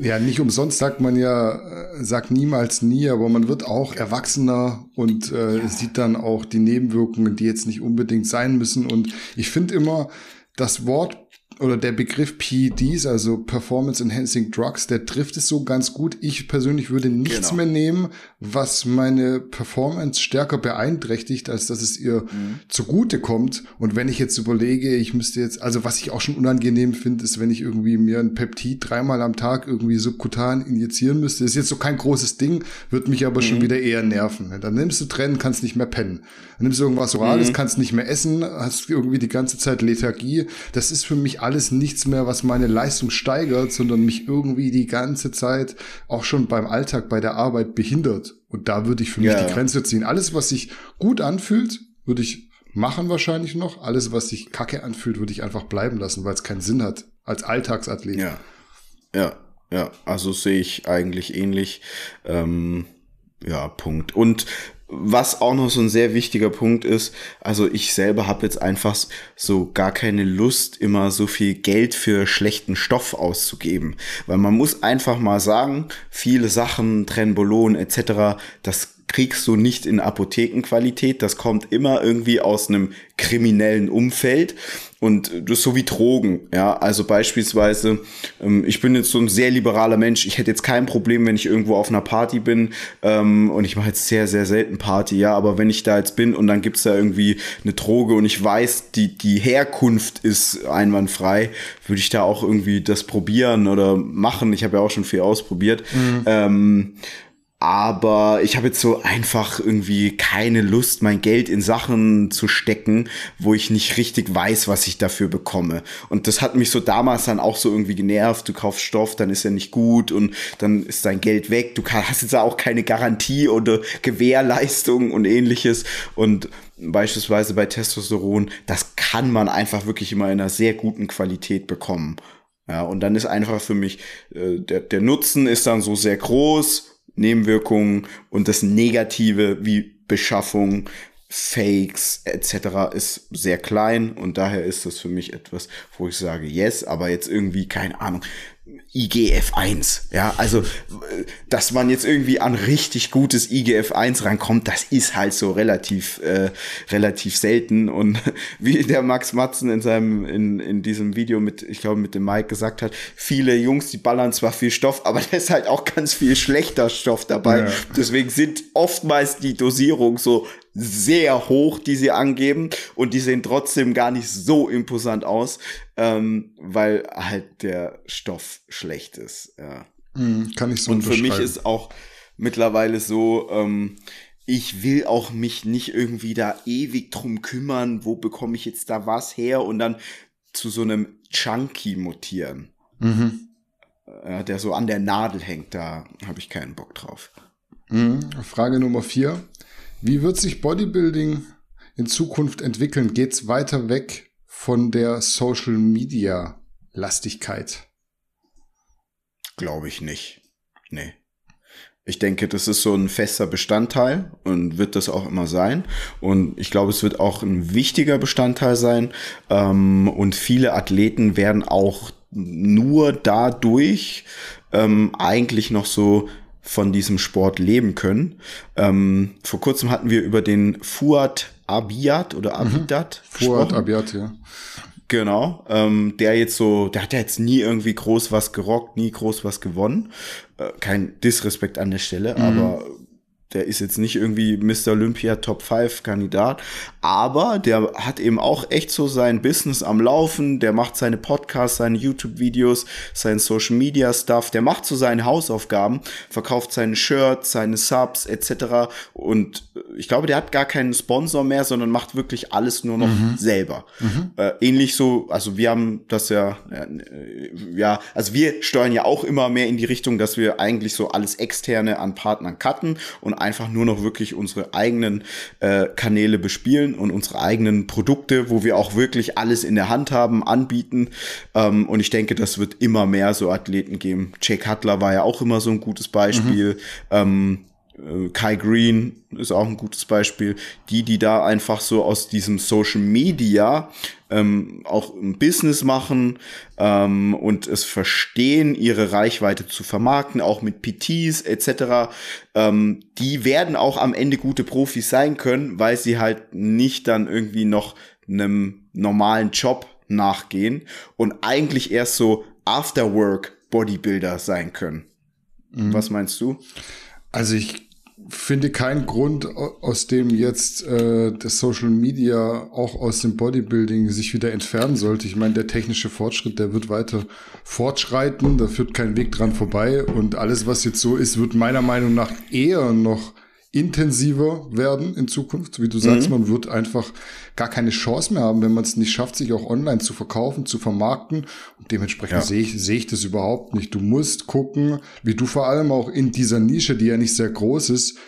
Ja, nicht umsonst sagt man ja, äh, sagt niemals nie, aber man wird auch erwachsener und äh, ja. sieht dann auch die Nebenwirkungen, die jetzt nicht unbedingt sein müssen. Und ich finde immer, das Wort oder der Begriff PEDs, also Performance Enhancing Drugs, der trifft es so ganz gut. Ich persönlich würde nichts genau. mehr nehmen, was meine Performance stärker beeinträchtigt, als dass es ihr mhm. zugute kommt. Und wenn ich jetzt überlege, ich müsste jetzt, also was ich auch schon unangenehm finde, ist, wenn ich irgendwie mir ein Peptid dreimal am Tag irgendwie subkutan injizieren müsste. Das ist jetzt so kein großes Ding, wird mich aber mhm. schon wieder eher nerven. Dann nimmst du Trennen, kannst nicht mehr pennen. Dann nimmst du irgendwas Orales, mhm. kannst nicht mehr essen, hast irgendwie die ganze Zeit Lethargie. Das ist für mich alles nichts mehr, was meine Leistung steigert, sondern mich irgendwie die ganze Zeit auch schon beim Alltag, bei der Arbeit behindert. Und da würde ich für mich ja. die Grenze ziehen. Alles, was sich gut anfühlt, würde ich machen wahrscheinlich noch. Alles, was sich kacke anfühlt, würde ich einfach bleiben lassen, weil es keinen Sinn hat als Alltagsathlet.
Ja, ja, ja. Also sehe ich eigentlich ähnlich. Ähm, ja, Punkt. Und was auch noch so ein sehr wichtiger Punkt ist, also ich selber habe jetzt einfach so gar keine Lust, immer so viel Geld für schlechten Stoff auszugeben. Weil man muss einfach mal sagen, viele Sachen, Trenbolon etc., das kriegst du nicht in Apothekenqualität. Das kommt immer irgendwie aus einem kriminellen Umfeld. Und das ist so wie Drogen, ja. Also beispielsweise, ähm, ich bin jetzt so ein sehr liberaler Mensch. Ich hätte jetzt kein Problem, wenn ich irgendwo auf einer Party bin. Ähm, und ich mache jetzt sehr, sehr selten Party, ja. Aber wenn ich da jetzt bin und dann gibt's da irgendwie eine Droge und ich weiß, die, die Herkunft ist einwandfrei, würde ich da auch irgendwie das probieren oder machen. Ich habe ja auch schon viel ausprobiert. Mhm. Ähm, aber ich habe jetzt so einfach irgendwie keine Lust, mein Geld in Sachen zu stecken, wo ich nicht richtig weiß, was ich dafür bekomme. Und das hat mich so damals dann auch so irgendwie genervt. Du kaufst Stoff, dann ist er nicht gut und dann ist dein Geld weg. Du hast jetzt auch keine Garantie oder Gewährleistung und ähnliches. Und beispielsweise bei Testosteron, das kann man einfach wirklich immer in einer sehr guten Qualität bekommen. Ja, und dann ist einfach für mich, äh, der, der Nutzen ist dann so sehr groß Nebenwirkungen und das Negative wie Beschaffung, Fakes etc. ist sehr klein und daher ist das für mich etwas, wo ich sage, yes, aber jetzt irgendwie, keine Ahnung, IGF-1. Ja, also, dass man jetzt irgendwie an richtig gutes IGF-1 rankommt, das ist halt so relativ, äh, relativ selten. Und wie der Max Matzen in seinem, in, in diesem Video mit, ich glaube, mit dem Mike gesagt hat, viele Jungs, die ballern zwar viel Stoff, aber da ist halt auch ganz viel schlechter Stoff dabei. Ja. Deswegen sind oftmals die Dosierung so sehr hoch, die sie angeben und die sehen trotzdem gar nicht so imposant aus, ähm, weil halt der Stoff schlecht ist. Ja.
Mm, kann ich so
Und für mich ist auch mittlerweile so, ähm, ich will auch mich nicht irgendwie da ewig drum kümmern, wo bekomme ich jetzt da was her und dann zu so einem Chunky mutieren. Mhm. Äh, der so an der Nadel hängt, da habe ich keinen Bock drauf.
Mhm. Frage Nummer vier. Wie wird sich Bodybuilding in Zukunft entwickeln? Geht es weiter weg von der Social Media Lastigkeit?
Glaube ich nicht. Nee. Ich denke, das ist so ein fester Bestandteil und wird das auch immer sein. Und ich glaube, es wird auch ein wichtiger Bestandteil sein. Ähm, und viele Athleten werden auch nur dadurch ähm, eigentlich noch so von diesem Sport leben können. Ähm, vor kurzem hatten wir über den Fuad Abiyat oder mhm. Abidat.
Mhm. Fuad Abiyat, ja.
Genau, ähm, der jetzt so, der hat ja jetzt nie irgendwie groß was gerockt, nie groß was gewonnen. Äh, kein Disrespekt an der Stelle, mhm. aber der ist jetzt nicht irgendwie Mr. Olympia Top 5 Kandidat, aber der hat eben auch echt so sein Business am Laufen, der macht seine Podcasts, seine YouTube Videos, sein Social Media Stuff, der macht so seine Hausaufgaben, verkauft seine Shirts, seine Subs etc. und ich glaube, der hat gar keinen Sponsor mehr, sondern macht wirklich alles nur noch mhm. selber. Mhm. Äh, ähnlich so, also wir haben das ja, äh, ja, also wir steuern ja auch immer mehr in die Richtung, dass wir eigentlich so alles externe an Partnern cutten und einfach nur noch wirklich unsere eigenen äh, Kanäle bespielen und unsere eigenen Produkte, wo wir auch wirklich alles in der Hand haben, anbieten. Ähm, und ich denke, das wird immer mehr so Athleten geben. Jake Cutler war ja auch immer so ein gutes Beispiel. Mhm. Ähm, äh, Kai Green ist auch ein gutes Beispiel. Die, die da einfach so aus diesem Social Media ähm, auch ein Business machen ähm, und es verstehen, ihre Reichweite zu vermarkten, auch mit PTs etc., ähm, die werden auch am Ende gute Profis sein können, weil sie halt nicht dann irgendwie noch einem normalen Job nachgehen und eigentlich erst so Afterwork Bodybuilder sein können. Mhm. Was meinst du?
Also ich finde keinen Grund, aus dem jetzt äh, das Social Media auch aus dem Bodybuilding sich wieder entfernen sollte. Ich meine, der technische Fortschritt, der wird weiter fortschreiten, da führt kein Weg dran vorbei und alles, was jetzt so ist, wird meiner Meinung nach eher noch intensiver werden in Zukunft. Wie du sagst, mhm. man wird einfach gar keine Chance mehr haben, wenn man es nicht schafft, sich auch online zu verkaufen, zu vermarkten. Und dementsprechend ja. sehe ich, sehe ich das überhaupt nicht. Du musst gucken, wie du vor allem auch in dieser Nische, die ja nicht sehr groß ist,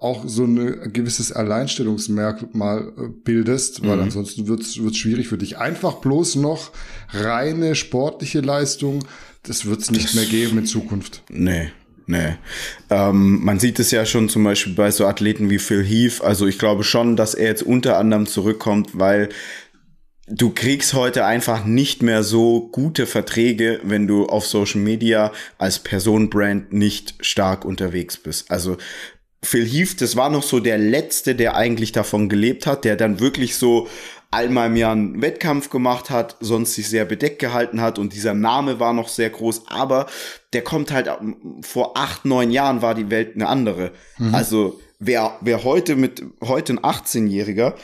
auch so ein gewisses Alleinstellungsmerkmal äh, bildest, weil mhm. ansonsten wird es schwierig für dich. Einfach bloß noch reine sportliche Leistung, das wird es nicht mehr geben in Zukunft.
Nee, Nee. Ähm, man sieht es ja schon zum Beispiel bei so Athleten wie Phil Heath. Also ich glaube schon, dass er jetzt unter anderem zurückkommt, weil du kriegst heute einfach nicht mehr so gute Verträge, wenn du auf Social Media als Personenbrand nicht stark unterwegs bist. Also Phil Heath, das war noch so der letzte, der eigentlich davon gelebt hat, der dann wirklich so einmal im Jahr einen Wettkampf gemacht hat, sonst sich sehr bedeckt gehalten hat und dieser Name war noch sehr groß, aber der kommt halt vor acht, neun Jahren war die Welt eine andere. Mhm. Also wer, wer heute mit, heute ein 18-Jähriger,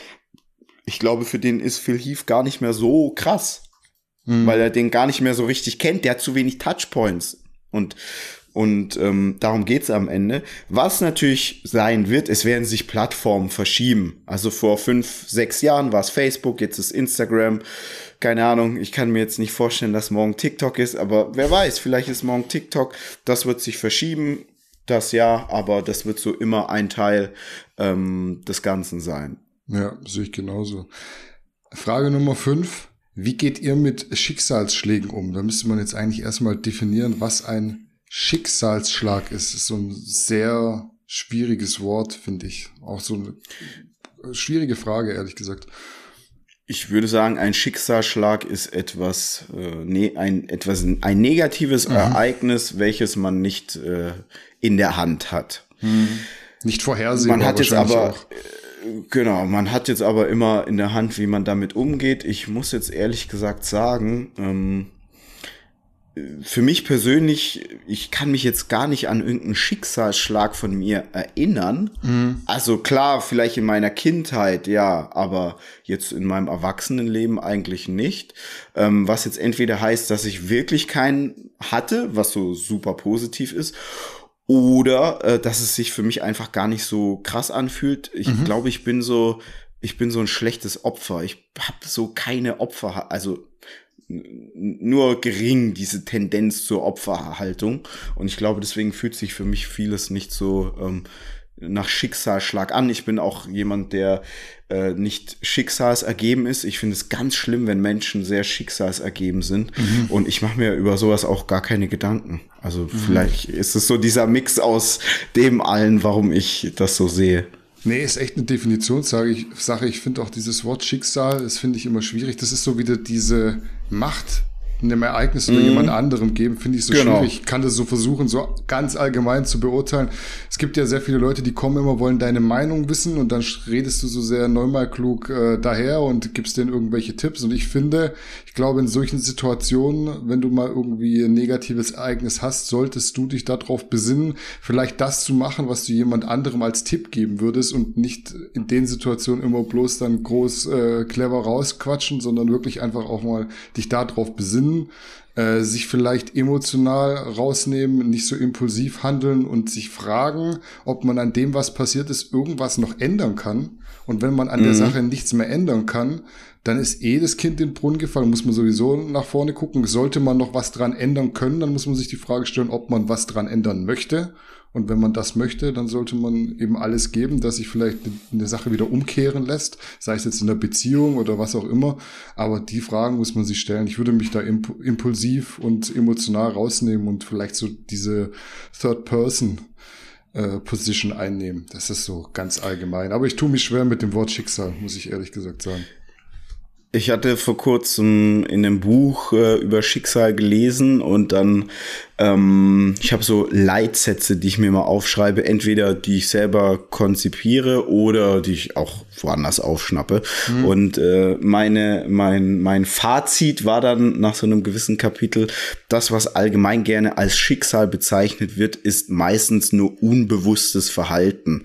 ich glaube, für den ist Phil Heath gar nicht mehr so krass, mhm. weil er den gar nicht mehr so richtig kennt, der hat zu wenig Touchpoints und und ähm, darum geht's am Ende. Was natürlich sein wird, es werden sich Plattformen verschieben. Also vor fünf, sechs Jahren war es Facebook, jetzt ist Instagram. Keine Ahnung, ich kann mir jetzt nicht vorstellen, dass morgen TikTok ist, aber wer weiß, vielleicht ist morgen TikTok. Das wird sich verschieben, das ja, aber das wird so immer ein Teil ähm, des Ganzen sein.
Ja, sehe ich genauso. Frage Nummer fünf. Wie geht ihr mit Schicksalsschlägen um? Da müsste man jetzt eigentlich erstmal definieren, was ein Schicksalsschlag ist. ist so ein sehr schwieriges Wort, finde ich. Auch so eine schwierige Frage, ehrlich gesagt.
Ich würde sagen, ein Schicksalsschlag ist etwas, äh, ne, ein, etwas, ein negatives mhm. Ereignis, welches man nicht äh, in der Hand hat.
Mhm. Nicht vorhersehbar.
Man hat jetzt aber, auch. Äh, genau, man hat jetzt aber immer in der Hand, wie man damit umgeht. Ich muss jetzt ehrlich gesagt sagen, ähm, für mich persönlich, ich kann mich jetzt gar nicht an irgendeinen Schicksalsschlag von mir erinnern. Mhm. Also klar, vielleicht in meiner Kindheit, ja, aber jetzt in meinem Erwachsenenleben eigentlich nicht. Ähm, was jetzt entweder heißt, dass ich wirklich keinen hatte, was so super positiv ist, oder äh, dass es sich für mich einfach gar nicht so krass anfühlt. Ich mhm. glaube, ich bin so, ich bin so ein schlechtes Opfer. Ich habe so keine Opfer, also nur gering diese Tendenz zur Opferhaltung. Und ich glaube, deswegen fühlt sich für mich vieles nicht so ähm, nach Schicksalsschlag an. Ich bin auch jemand, der äh, nicht schicksalsergeben ist. Ich finde es ganz schlimm, wenn Menschen sehr schicksalsergeben sind. Mhm. Und ich mache mir über sowas auch gar keine Gedanken. Also mhm. vielleicht ist es so dieser Mix aus dem allen, warum ich das so sehe.
Nee, ist echt eine Definitionssache. Ich, Sache. ich finde auch dieses Wort Schicksal, das finde ich immer schwierig. Das ist so wieder diese Macht, einem Ereignis oder mm. jemand anderem geben, finde ich so genau. schwierig. Ich kann das so versuchen, so ganz allgemein zu beurteilen. Es gibt ja sehr viele Leute, die kommen immer, wollen deine Meinung wissen und dann redest du so sehr neunmal klug äh, daher und gibst denen irgendwelche Tipps. Und ich finde, ich glaube, in solchen Situationen, wenn du mal irgendwie ein negatives Ereignis hast, solltest du dich darauf besinnen, vielleicht das zu machen, was du jemand anderem als Tipp geben würdest und nicht in den Situationen immer bloß dann groß äh, clever rausquatschen, sondern wirklich einfach auch mal dich darauf besinnen äh, sich vielleicht emotional rausnehmen, nicht so impulsiv handeln und sich fragen, ob man an dem, was passiert ist, irgendwas noch ändern kann. Und wenn man an mhm. der Sache nichts mehr ändern kann, dann ist eh das Kind in den Brunnen gefallen, muss man sowieso nach vorne gucken. Sollte man noch was dran ändern können, dann muss man sich die Frage stellen, ob man was dran ändern möchte und wenn man das möchte, dann sollte man eben alles geben, dass sich vielleicht eine Sache wieder umkehren lässt, sei es jetzt in der Beziehung oder was auch immer. Aber die Fragen muss man sich stellen. Ich würde mich da imp impulsiv und emotional rausnehmen und vielleicht so diese Third Person äh, Position einnehmen. Das ist so ganz allgemein. Aber ich tue mich schwer mit dem Wort Schicksal, muss ich ehrlich gesagt sagen.
Ich hatte vor kurzem in einem Buch äh, über Schicksal gelesen und dann, ähm, ich habe so Leitsätze, die ich mir mal aufschreibe, entweder die ich selber konzipiere oder die ich auch woanders aufschnappe. Mhm. Und äh, meine, mein, mein Fazit war dann nach so einem gewissen Kapitel, das, was allgemein gerne als Schicksal bezeichnet wird, ist meistens nur unbewusstes Verhalten.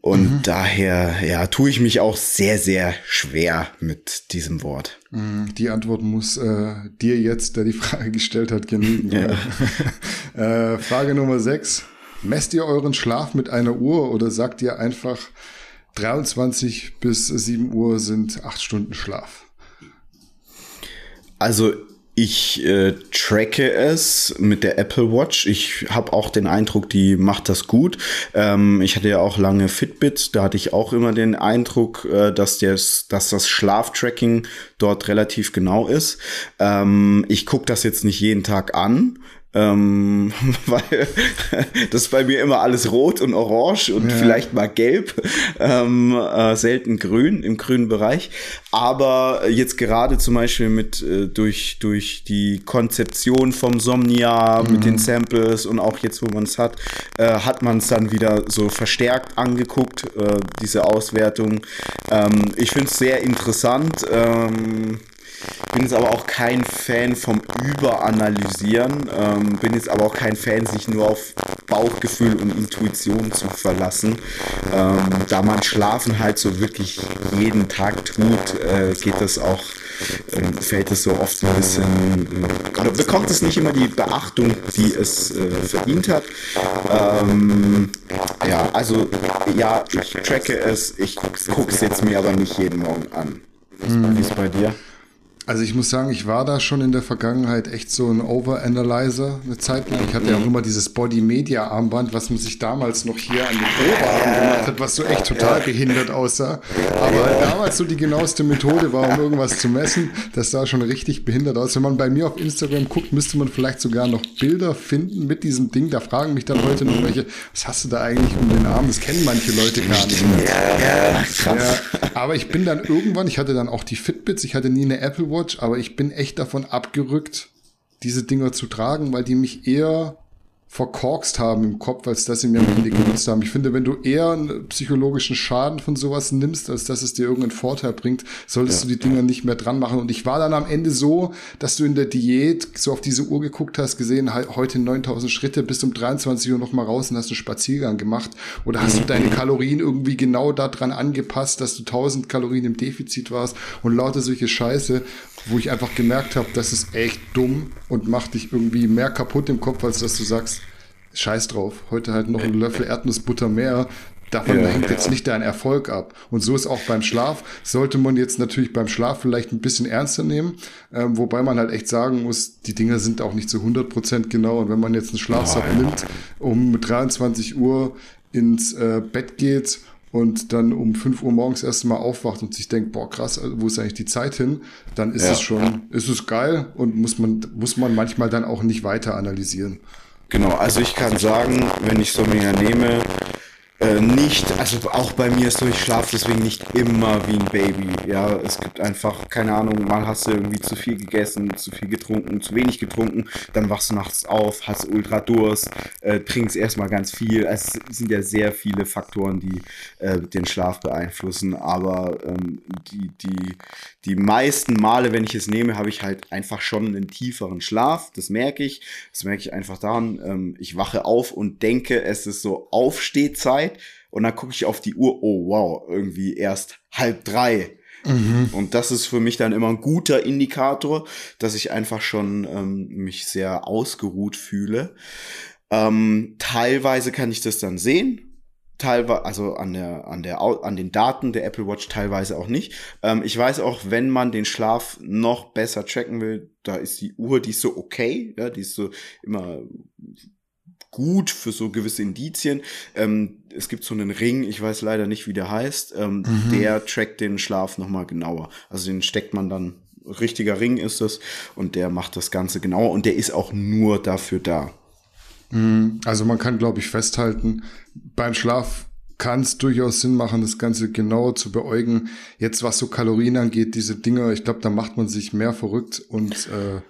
Und mhm. daher, ja, tue ich mich auch sehr, sehr schwer mit diesem Wort.
Mhm. Die Antwort muss äh, dir jetzt, der die Frage gestellt hat, genügen. Ja. äh, Frage Nummer 6. Messt ihr euren Schlaf mit einer Uhr oder sagt ihr einfach 23 bis 7 Uhr sind 8 Stunden Schlaf?
Also ich äh, tracke es mit der Apple Watch. Ich habe auch den Eindruck, die macht das gut. Ähm, ich hatte ja auch lange Fitbit. Da hatte ich auch immer den Eindruck, äh, dass, des, dass das Schlaftracking dort relativ genau ist. Ähm, ich gucke das jetzt nicht jeden Tag an. Ähm, weil das ist bei mir immer alles rot und orange und ja. vielleicht mal gelb, ähm, äh, selten grün im grünen Bereich. Aber jetzt gerade zum Beispiel mit äh, durch, durch die Konzeption vom Somnia mhm. mit den Samples und auch jetzt, wo man es hat, äh, hat man es dann wieder so verstärkt angeguckt, äh, diese Auswertung. Ähm, ich finde es sehr interessant. Bin jetzt aber auch kein Fan vom Überanalysieren. Ähm, bin jetzt aber auch kein Fan, sich nur auf Bauchgefühl und Intuition zu verlassen. Ähm, da man Schlafen halt so wirklich jeden Tag tut, äh, geht das auch ähm, fällt es so oft ein bisschen, äh, oder bekommt es nicht immer die Beachtung, die es äh, verdient hat. Ähm, ja, also ja, ich tracke es, ich gucke es jetzt mir aber nicht jeden Morgen an. Wie ist bei dir?
Also ich muss sagen, ich war da schon in der Vergangenheit echt so ein Overanalyzer eine Zeit lang. Ich hatte ja auch immer dieses Body-Media-Armband, was man sich damals noch hier an den Oberarm gemacht hat, was so echt total behindert aussah. Aber halt damals so die genaueste Methode war, um irgendwas zu messen. Das sah schon richtig behindert aus. Wenn man bei mir auf Instagram guckt, müsste man vielleicht sogar noch Bilder finden mit diesem Ding. Da fragen mich dann heute noch welche, was hast du da eigentlich um den Arm? Das kennen manche Leute gar nicht mehr. Ja, krass. Ja, aber ich bin dann irgendwann, ich hatte dann auch die Fitbits, ich hatte nie eine Apple Watch Watch, aber ich bin echt davon abgerückt, diese Dinger zu tragen, weil die mich eher verkorkst haben im Kopf, als dass sie mir am Ende genutzt haben. Ich finde, wenn du eher einen psychologischen Schaden von sowas nimmst, als dass es dir irgendeinen Vorteil bringt, solltest ja. du die Dinger nicht mehr dran machen. Und ich war dann am Ende so, dass du in der Diät so auf diese Uhr geguckt hast, gesehen, heute 9000 Schritte, bis um 23 Uhr noch mal raus und hast einen Spaziergang gemacht. Oder hast du mhm. deine Kalorien irgendwie genau daran angepasst, dass du 1000 Kalorien im Defizit warst und lauter solche Scheiße, wo ich einfach gemerkt habe, das ist echt dumm und macht dich irgendwie mehr kaputt im Kopf, als dass du sagst, scheiß drauf, heute halt noch ein Löffel Erdnussbutter mehr. Davon ja, hängt ja. jetzt nicht dein Erfolg ab. Und so ist auch beim Schlaf. Sollte man jetzt natürlich beim Schlaf vielleicht ein bisschen ernster nehmen, ähm, wobei man halt echt sagen muss, die Dinger sind auch nicht zu 100 Prozent genau. Und wenn man jetzt einen Schlafsack oh, nimmt, um 23 Uhr ins äh, Bett geht und dann um 5 Uhr morgens erst mal aufwacht und sich denkt, boah, krass, also wo ist eigentlich die Zeit hin? Dann ist ja. es schon, ist es geil und muss man, muss man manchmal dann auch nicht weiter analysieren.
Genau, also ich kann sagen, wenn ich so mir nehme, äh, nicht, also auch bei mir ist so, ich schlafe deswegen nicht immer wie ein Baby. Ja, es gibt einfach, keine Ahnung, mal hast du irgendwie zu viel gegessen, zu viel getrunken, zu wenig getrunken, dann wachst du nachts auf, hast ultra Durst, äh, trinkst erstmal ganz viel. Es sind ja sehr viele Faktoren, die äh, den Schlaf beeinflussen, aber ähm, die, die, die meisten Male, wenn ich es nehme, habe ich halt einfach schon einen tieferen Schlaf. Das merke ich. Das merke ich einfach daran. Ähm, ich wache auf und denke, es ist so Aufstehzeit. Und dann gucke ich auf die Uhr. Oh, wow, irgendwie erst halb drei. Mhm. Und das ist für mich dann immer ein guter Indikator, dass ich einfach schon ähm, mich sehr ausgeruht fühle. Ähm, teilweise kann ich das dann sehen teilweise, also an der, an der, an den Daten der Apple Watch teilweise auch nicht. Ähm, ich weiß auch, wenn man den Schlaf noch besser tracken will, da ist die Uhr, die ist so okay, ja, die ist so immer gut für so gewisse Indizien. Ähm, es gibt so einen Ring, ich weiß leider nicht, wie der heißt, ähm, mhm. der trackt den Schlaf nochmal genauer. Also den steckt man dann, richtiger Ring ist das, und der macht das Ganze genauer und der ist auch nur dafür da.
Mhm. Also man kann, glaube ich, festhalten, beim Schlaf kann es durchaus Sinn machen, das Ganze genauer zu beäugen. Jetzt, was so Kalorien angeht, diese Dinger, ich glaube, da macht man sich mehr verrückt und äh,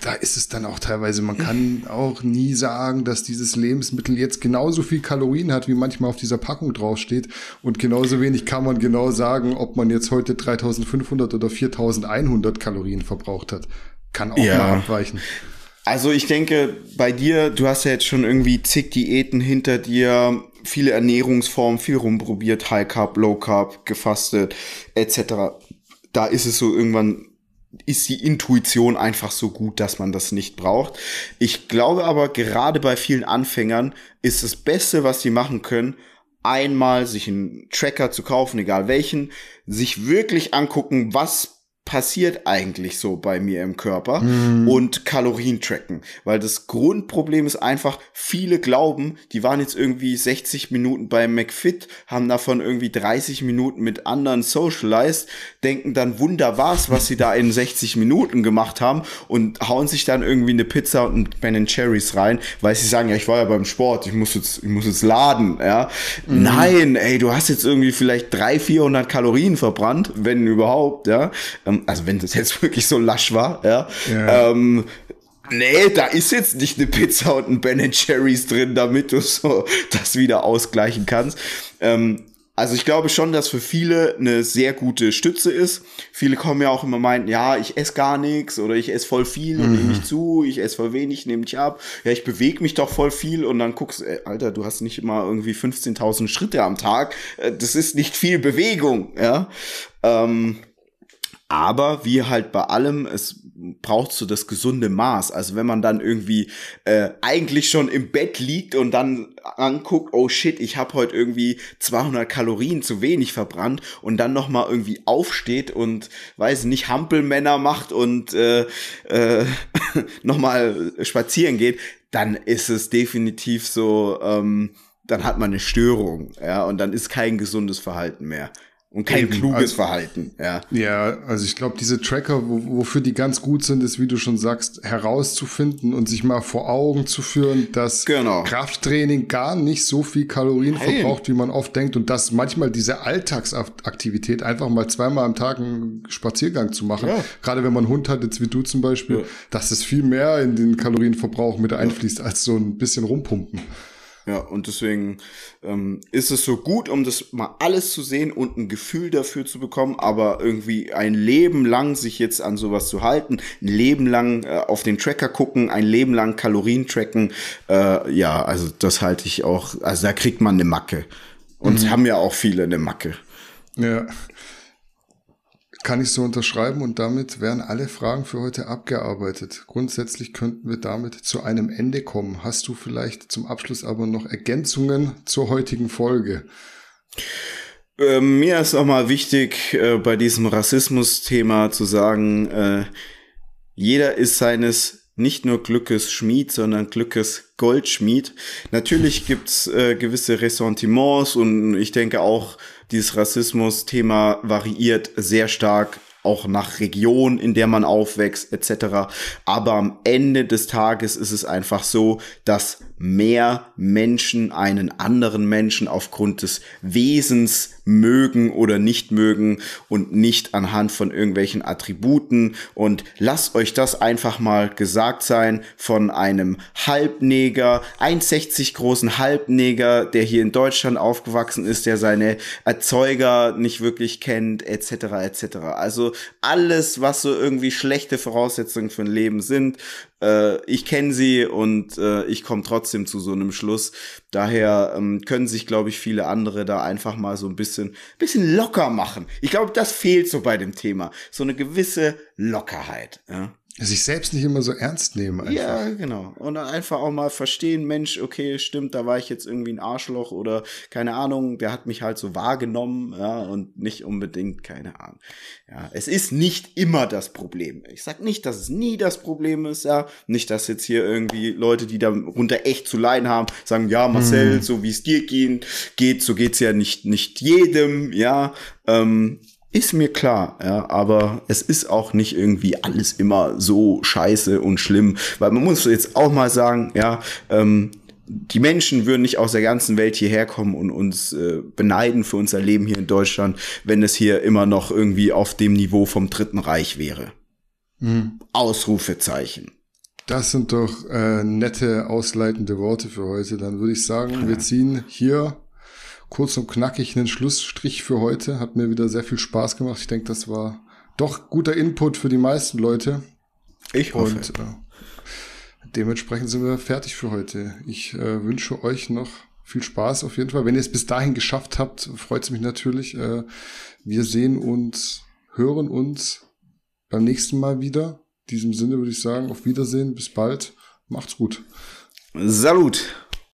da ist es dann auch teilweise, man kann auch nie sagen, dass dieses Lebensmittel jetzt genauso viel Kalorien hat, wie manchmal auf dieser Packung draufsteht. Und genauso wenig kann man genau sagen, ob man jetzt heute 3500 oder 4100 Kalorien verbraucht hat. Kann auch ja. mal abweichen.
Also ich denke, bei dir, du hast ja jetzt schon irgendwie zig Diäten hinter dir, viele Ernährungsformen, viel rumprobiert, High Carb, Low Carb, gefastet, etc. Da ist es so irgendwann ist die Intuition einfach so gut, dass man das nicht braucht. Ich glaube aber, gerade bei vielen Anfängern ist das Beste, was sie machen können, einmal sich einen Tracker zu kaufen, egal welchen, sich wirklich angucken, was passiert eigentlich so bei mir im Körper mm. und Kalorien tracken. Weil das Grundproblem ist einfach, viele glauben, die waren jetzt irgendwie 60 Minuten beim McFit, haben davon irgendwie 30 Minuten mit anderen socialized, denken dann Wunder was, was sie da in 60 Minuten gemacht haben und hauen sich dann irgendwie eine Pizza und ein Ben Cherries rein, weil sie sagen, ja, ich war ja beim Sport, ich muss jetzt, ich muss jetzt laden, ja. Mm. Nein, ey, du hast jetzt irgendwie vielleicht 300, 400 Kalorien verbrannt, wenn überhaupt, ja also wenn das jetzt wirklich so lasch war, ja. ja. Ähm, Nee, da ist jetzt nicht eine Pizza und ein Ben Cherries drin, damit du so das wieder ausgleichen kannst. Ähm, also ich glaube schon, dass für viele eine sehr gute Stütze ist. Viele kommen ja auch immer meinen, ja, ich esse gar nichts oder ich esse voll viel und mhm. nehme mich zu, ich esse voll wenig, nehme mich ab. Ja, ich bewege mich doch voll viel und dann guckst, ey, Alter, du hast nicht immer irgendwie 15.000 Schritte am Tag. Äh, das ist nicht viel Bewegung, ja. Ähm, aber wie halt bei allem, es braucht so das gesunde Maß. Also wenn man dann irgendwie äh, eigentlich schon im Bett liegt und dann anguckt, oh shit, ich habe heute irgendwie 200 Kalorien zu wenig verbrannt und dann noch mal irgendwie aufsteht und weiß nicht Hampelmänner macht und äh, äh, noch mal spazieren geht, dann ist es definitiv so. Ähm, dann hat man eine Störung, ja, und dann ist kein gesundes Verhalten mehr. Und kein Eben, kluges also, Verhalten, ja.
Ja, also ich glaube, diese Tracker, wo, wofür die ganz gut sind, ist, wie du schon sagst, herauszufinden und sich mal vor Augen zu führen, dass genau. Krafttraining gar nicht so viel Kalorien hey. verbraucht, wie man oft denkt und dass manchmal diese Alltagsaktivität, einfach mal zweimal am Tag einen Spaziergang zu machen, ja. gerade wenn man einen Hund hat, jetzt wie du zum Beispiel, ja. dass es viel mehr in den Kalorienverbrauch mit einfließt, als so ein bisschen rumpumpen.
Ja, und deswegen ähm, ist es so gut, um das mal alles zu sehen und ein Gefühl dafür zu bekommen, aber irgendwie ein Leben lang sich jetzt an sowas zu halten, ein Leben lang äh, auf den Tracker gucken, ein Leben lang Kalorien tracken, äh, ja, also das halte ich auch, also da kriegt man eine Macke. Und mhm. haben ja auch viele eine Macke.
Ja. Kann ich so unterschreiben und damit wären alle Fragen für heute abgearbeitet. Grundsätzlich könnten wir damit zu einem Ende kommen. Hast du vielleicht zum Abschluss aber noch Ergänzungen zur heutigen Folge?
Äh, mir ist auch mal wichtig, äh, bei diesem Rassismus-Thema zu sagen, äh, jeder ist seines nicht nur Glückes Schmied, sondern Glückes Goldschmied. Natürlich gibt's äh, gewisse Ressentiments und ich denke auch, dieses Rassismus-Thema variiert sehr stark auch nach Region, in der man aufwächst, etc. Aber am Ende des Tages ist es einfach so, dass mehr Menschen einen anderen Menschen aufgrund des Wesens mögen oder nicht mögen und nicht anhand von irgendwelchen Attributen. Und lasst euch das einfach mal gesagt sein von einem Halbneger, 1,60 großen Halbneger, der hier in Deutschland aufgewachsen ist, der seine Erzeuger nicht wirklich kennt, etc. etc. Also alles, was so irgendwie schlechte Voraussetzungen für ein Leben sind, äh, ich kenne sie und äh, ich komme trotzdem zu so einem Schluss. Daher ähm, können sich, glaube ich, viele andere da einfach mal so ein bisschen, bisschen locker machen. Ich glaube, das fehlt so bei dem Thema. So eine gewisse Lockerheit. Ja
sich selbst nicht immer so ernst nehmen.
Einfach. Ja, genau. Und dann einfach auch mal verstehen, Mensch, okay, stimmt, da war ich jetzt irgendwie ein Arschloch oder keine Ahnung, der hat mich halt so wahrgenommen, ja, und nicht unbedingt, keine Ahnung. Ja, es ist nicht immer das Problem. Ich sag nicht, dass es nie das Problem ist, ja. Nicht, dass jetzt hier irgendwie Leute, die darunter echt zu leiden haben, sagen, ja, Marcel, hm. so wie es dir geht, geht, so geht's ja nicht, nicht jedem, ja. Ähm, ist mir klar, ja, aber es ist auch nicht irgendwie alles immer so scheiße und schlimm, weil man muss jetzt auch mal sagen, ja, ähm, die Menschen würden nicht aus der ganzen Welt hierher kommen und uns äh, beneiden für unser Leben hier in Deutschland, wenn es hier immer noch irgendwie auf dem Niveau vom Dritten Reich wäre. Mhm. Ausrufezeichen.
Das sind doch äh, nette, ausleitende Worte für heute. Dann würde ich sagen, ja. wir ziehen hier kurz und knackig einen Schlussstrich für heute. Hat mir wieder sehr viel Spaß gemacht. Ich denke, das war doch guter Input für die meisten Leute.
Ich hoffe. Und
äh, dementsprechend sind wir fertig für heute. Ich äh, wünsche euch noch viel Spaß auf jeden Fall. Wenn ihr es bis dahin geschafft habt, freut es mich natürlich. Äh, wir sehen uns, hören uns beim nächsten Mal wieder. In diesem Sinne würde ich sagen, auf Wiedersehen, bis bald. Macht's gut.
Salut.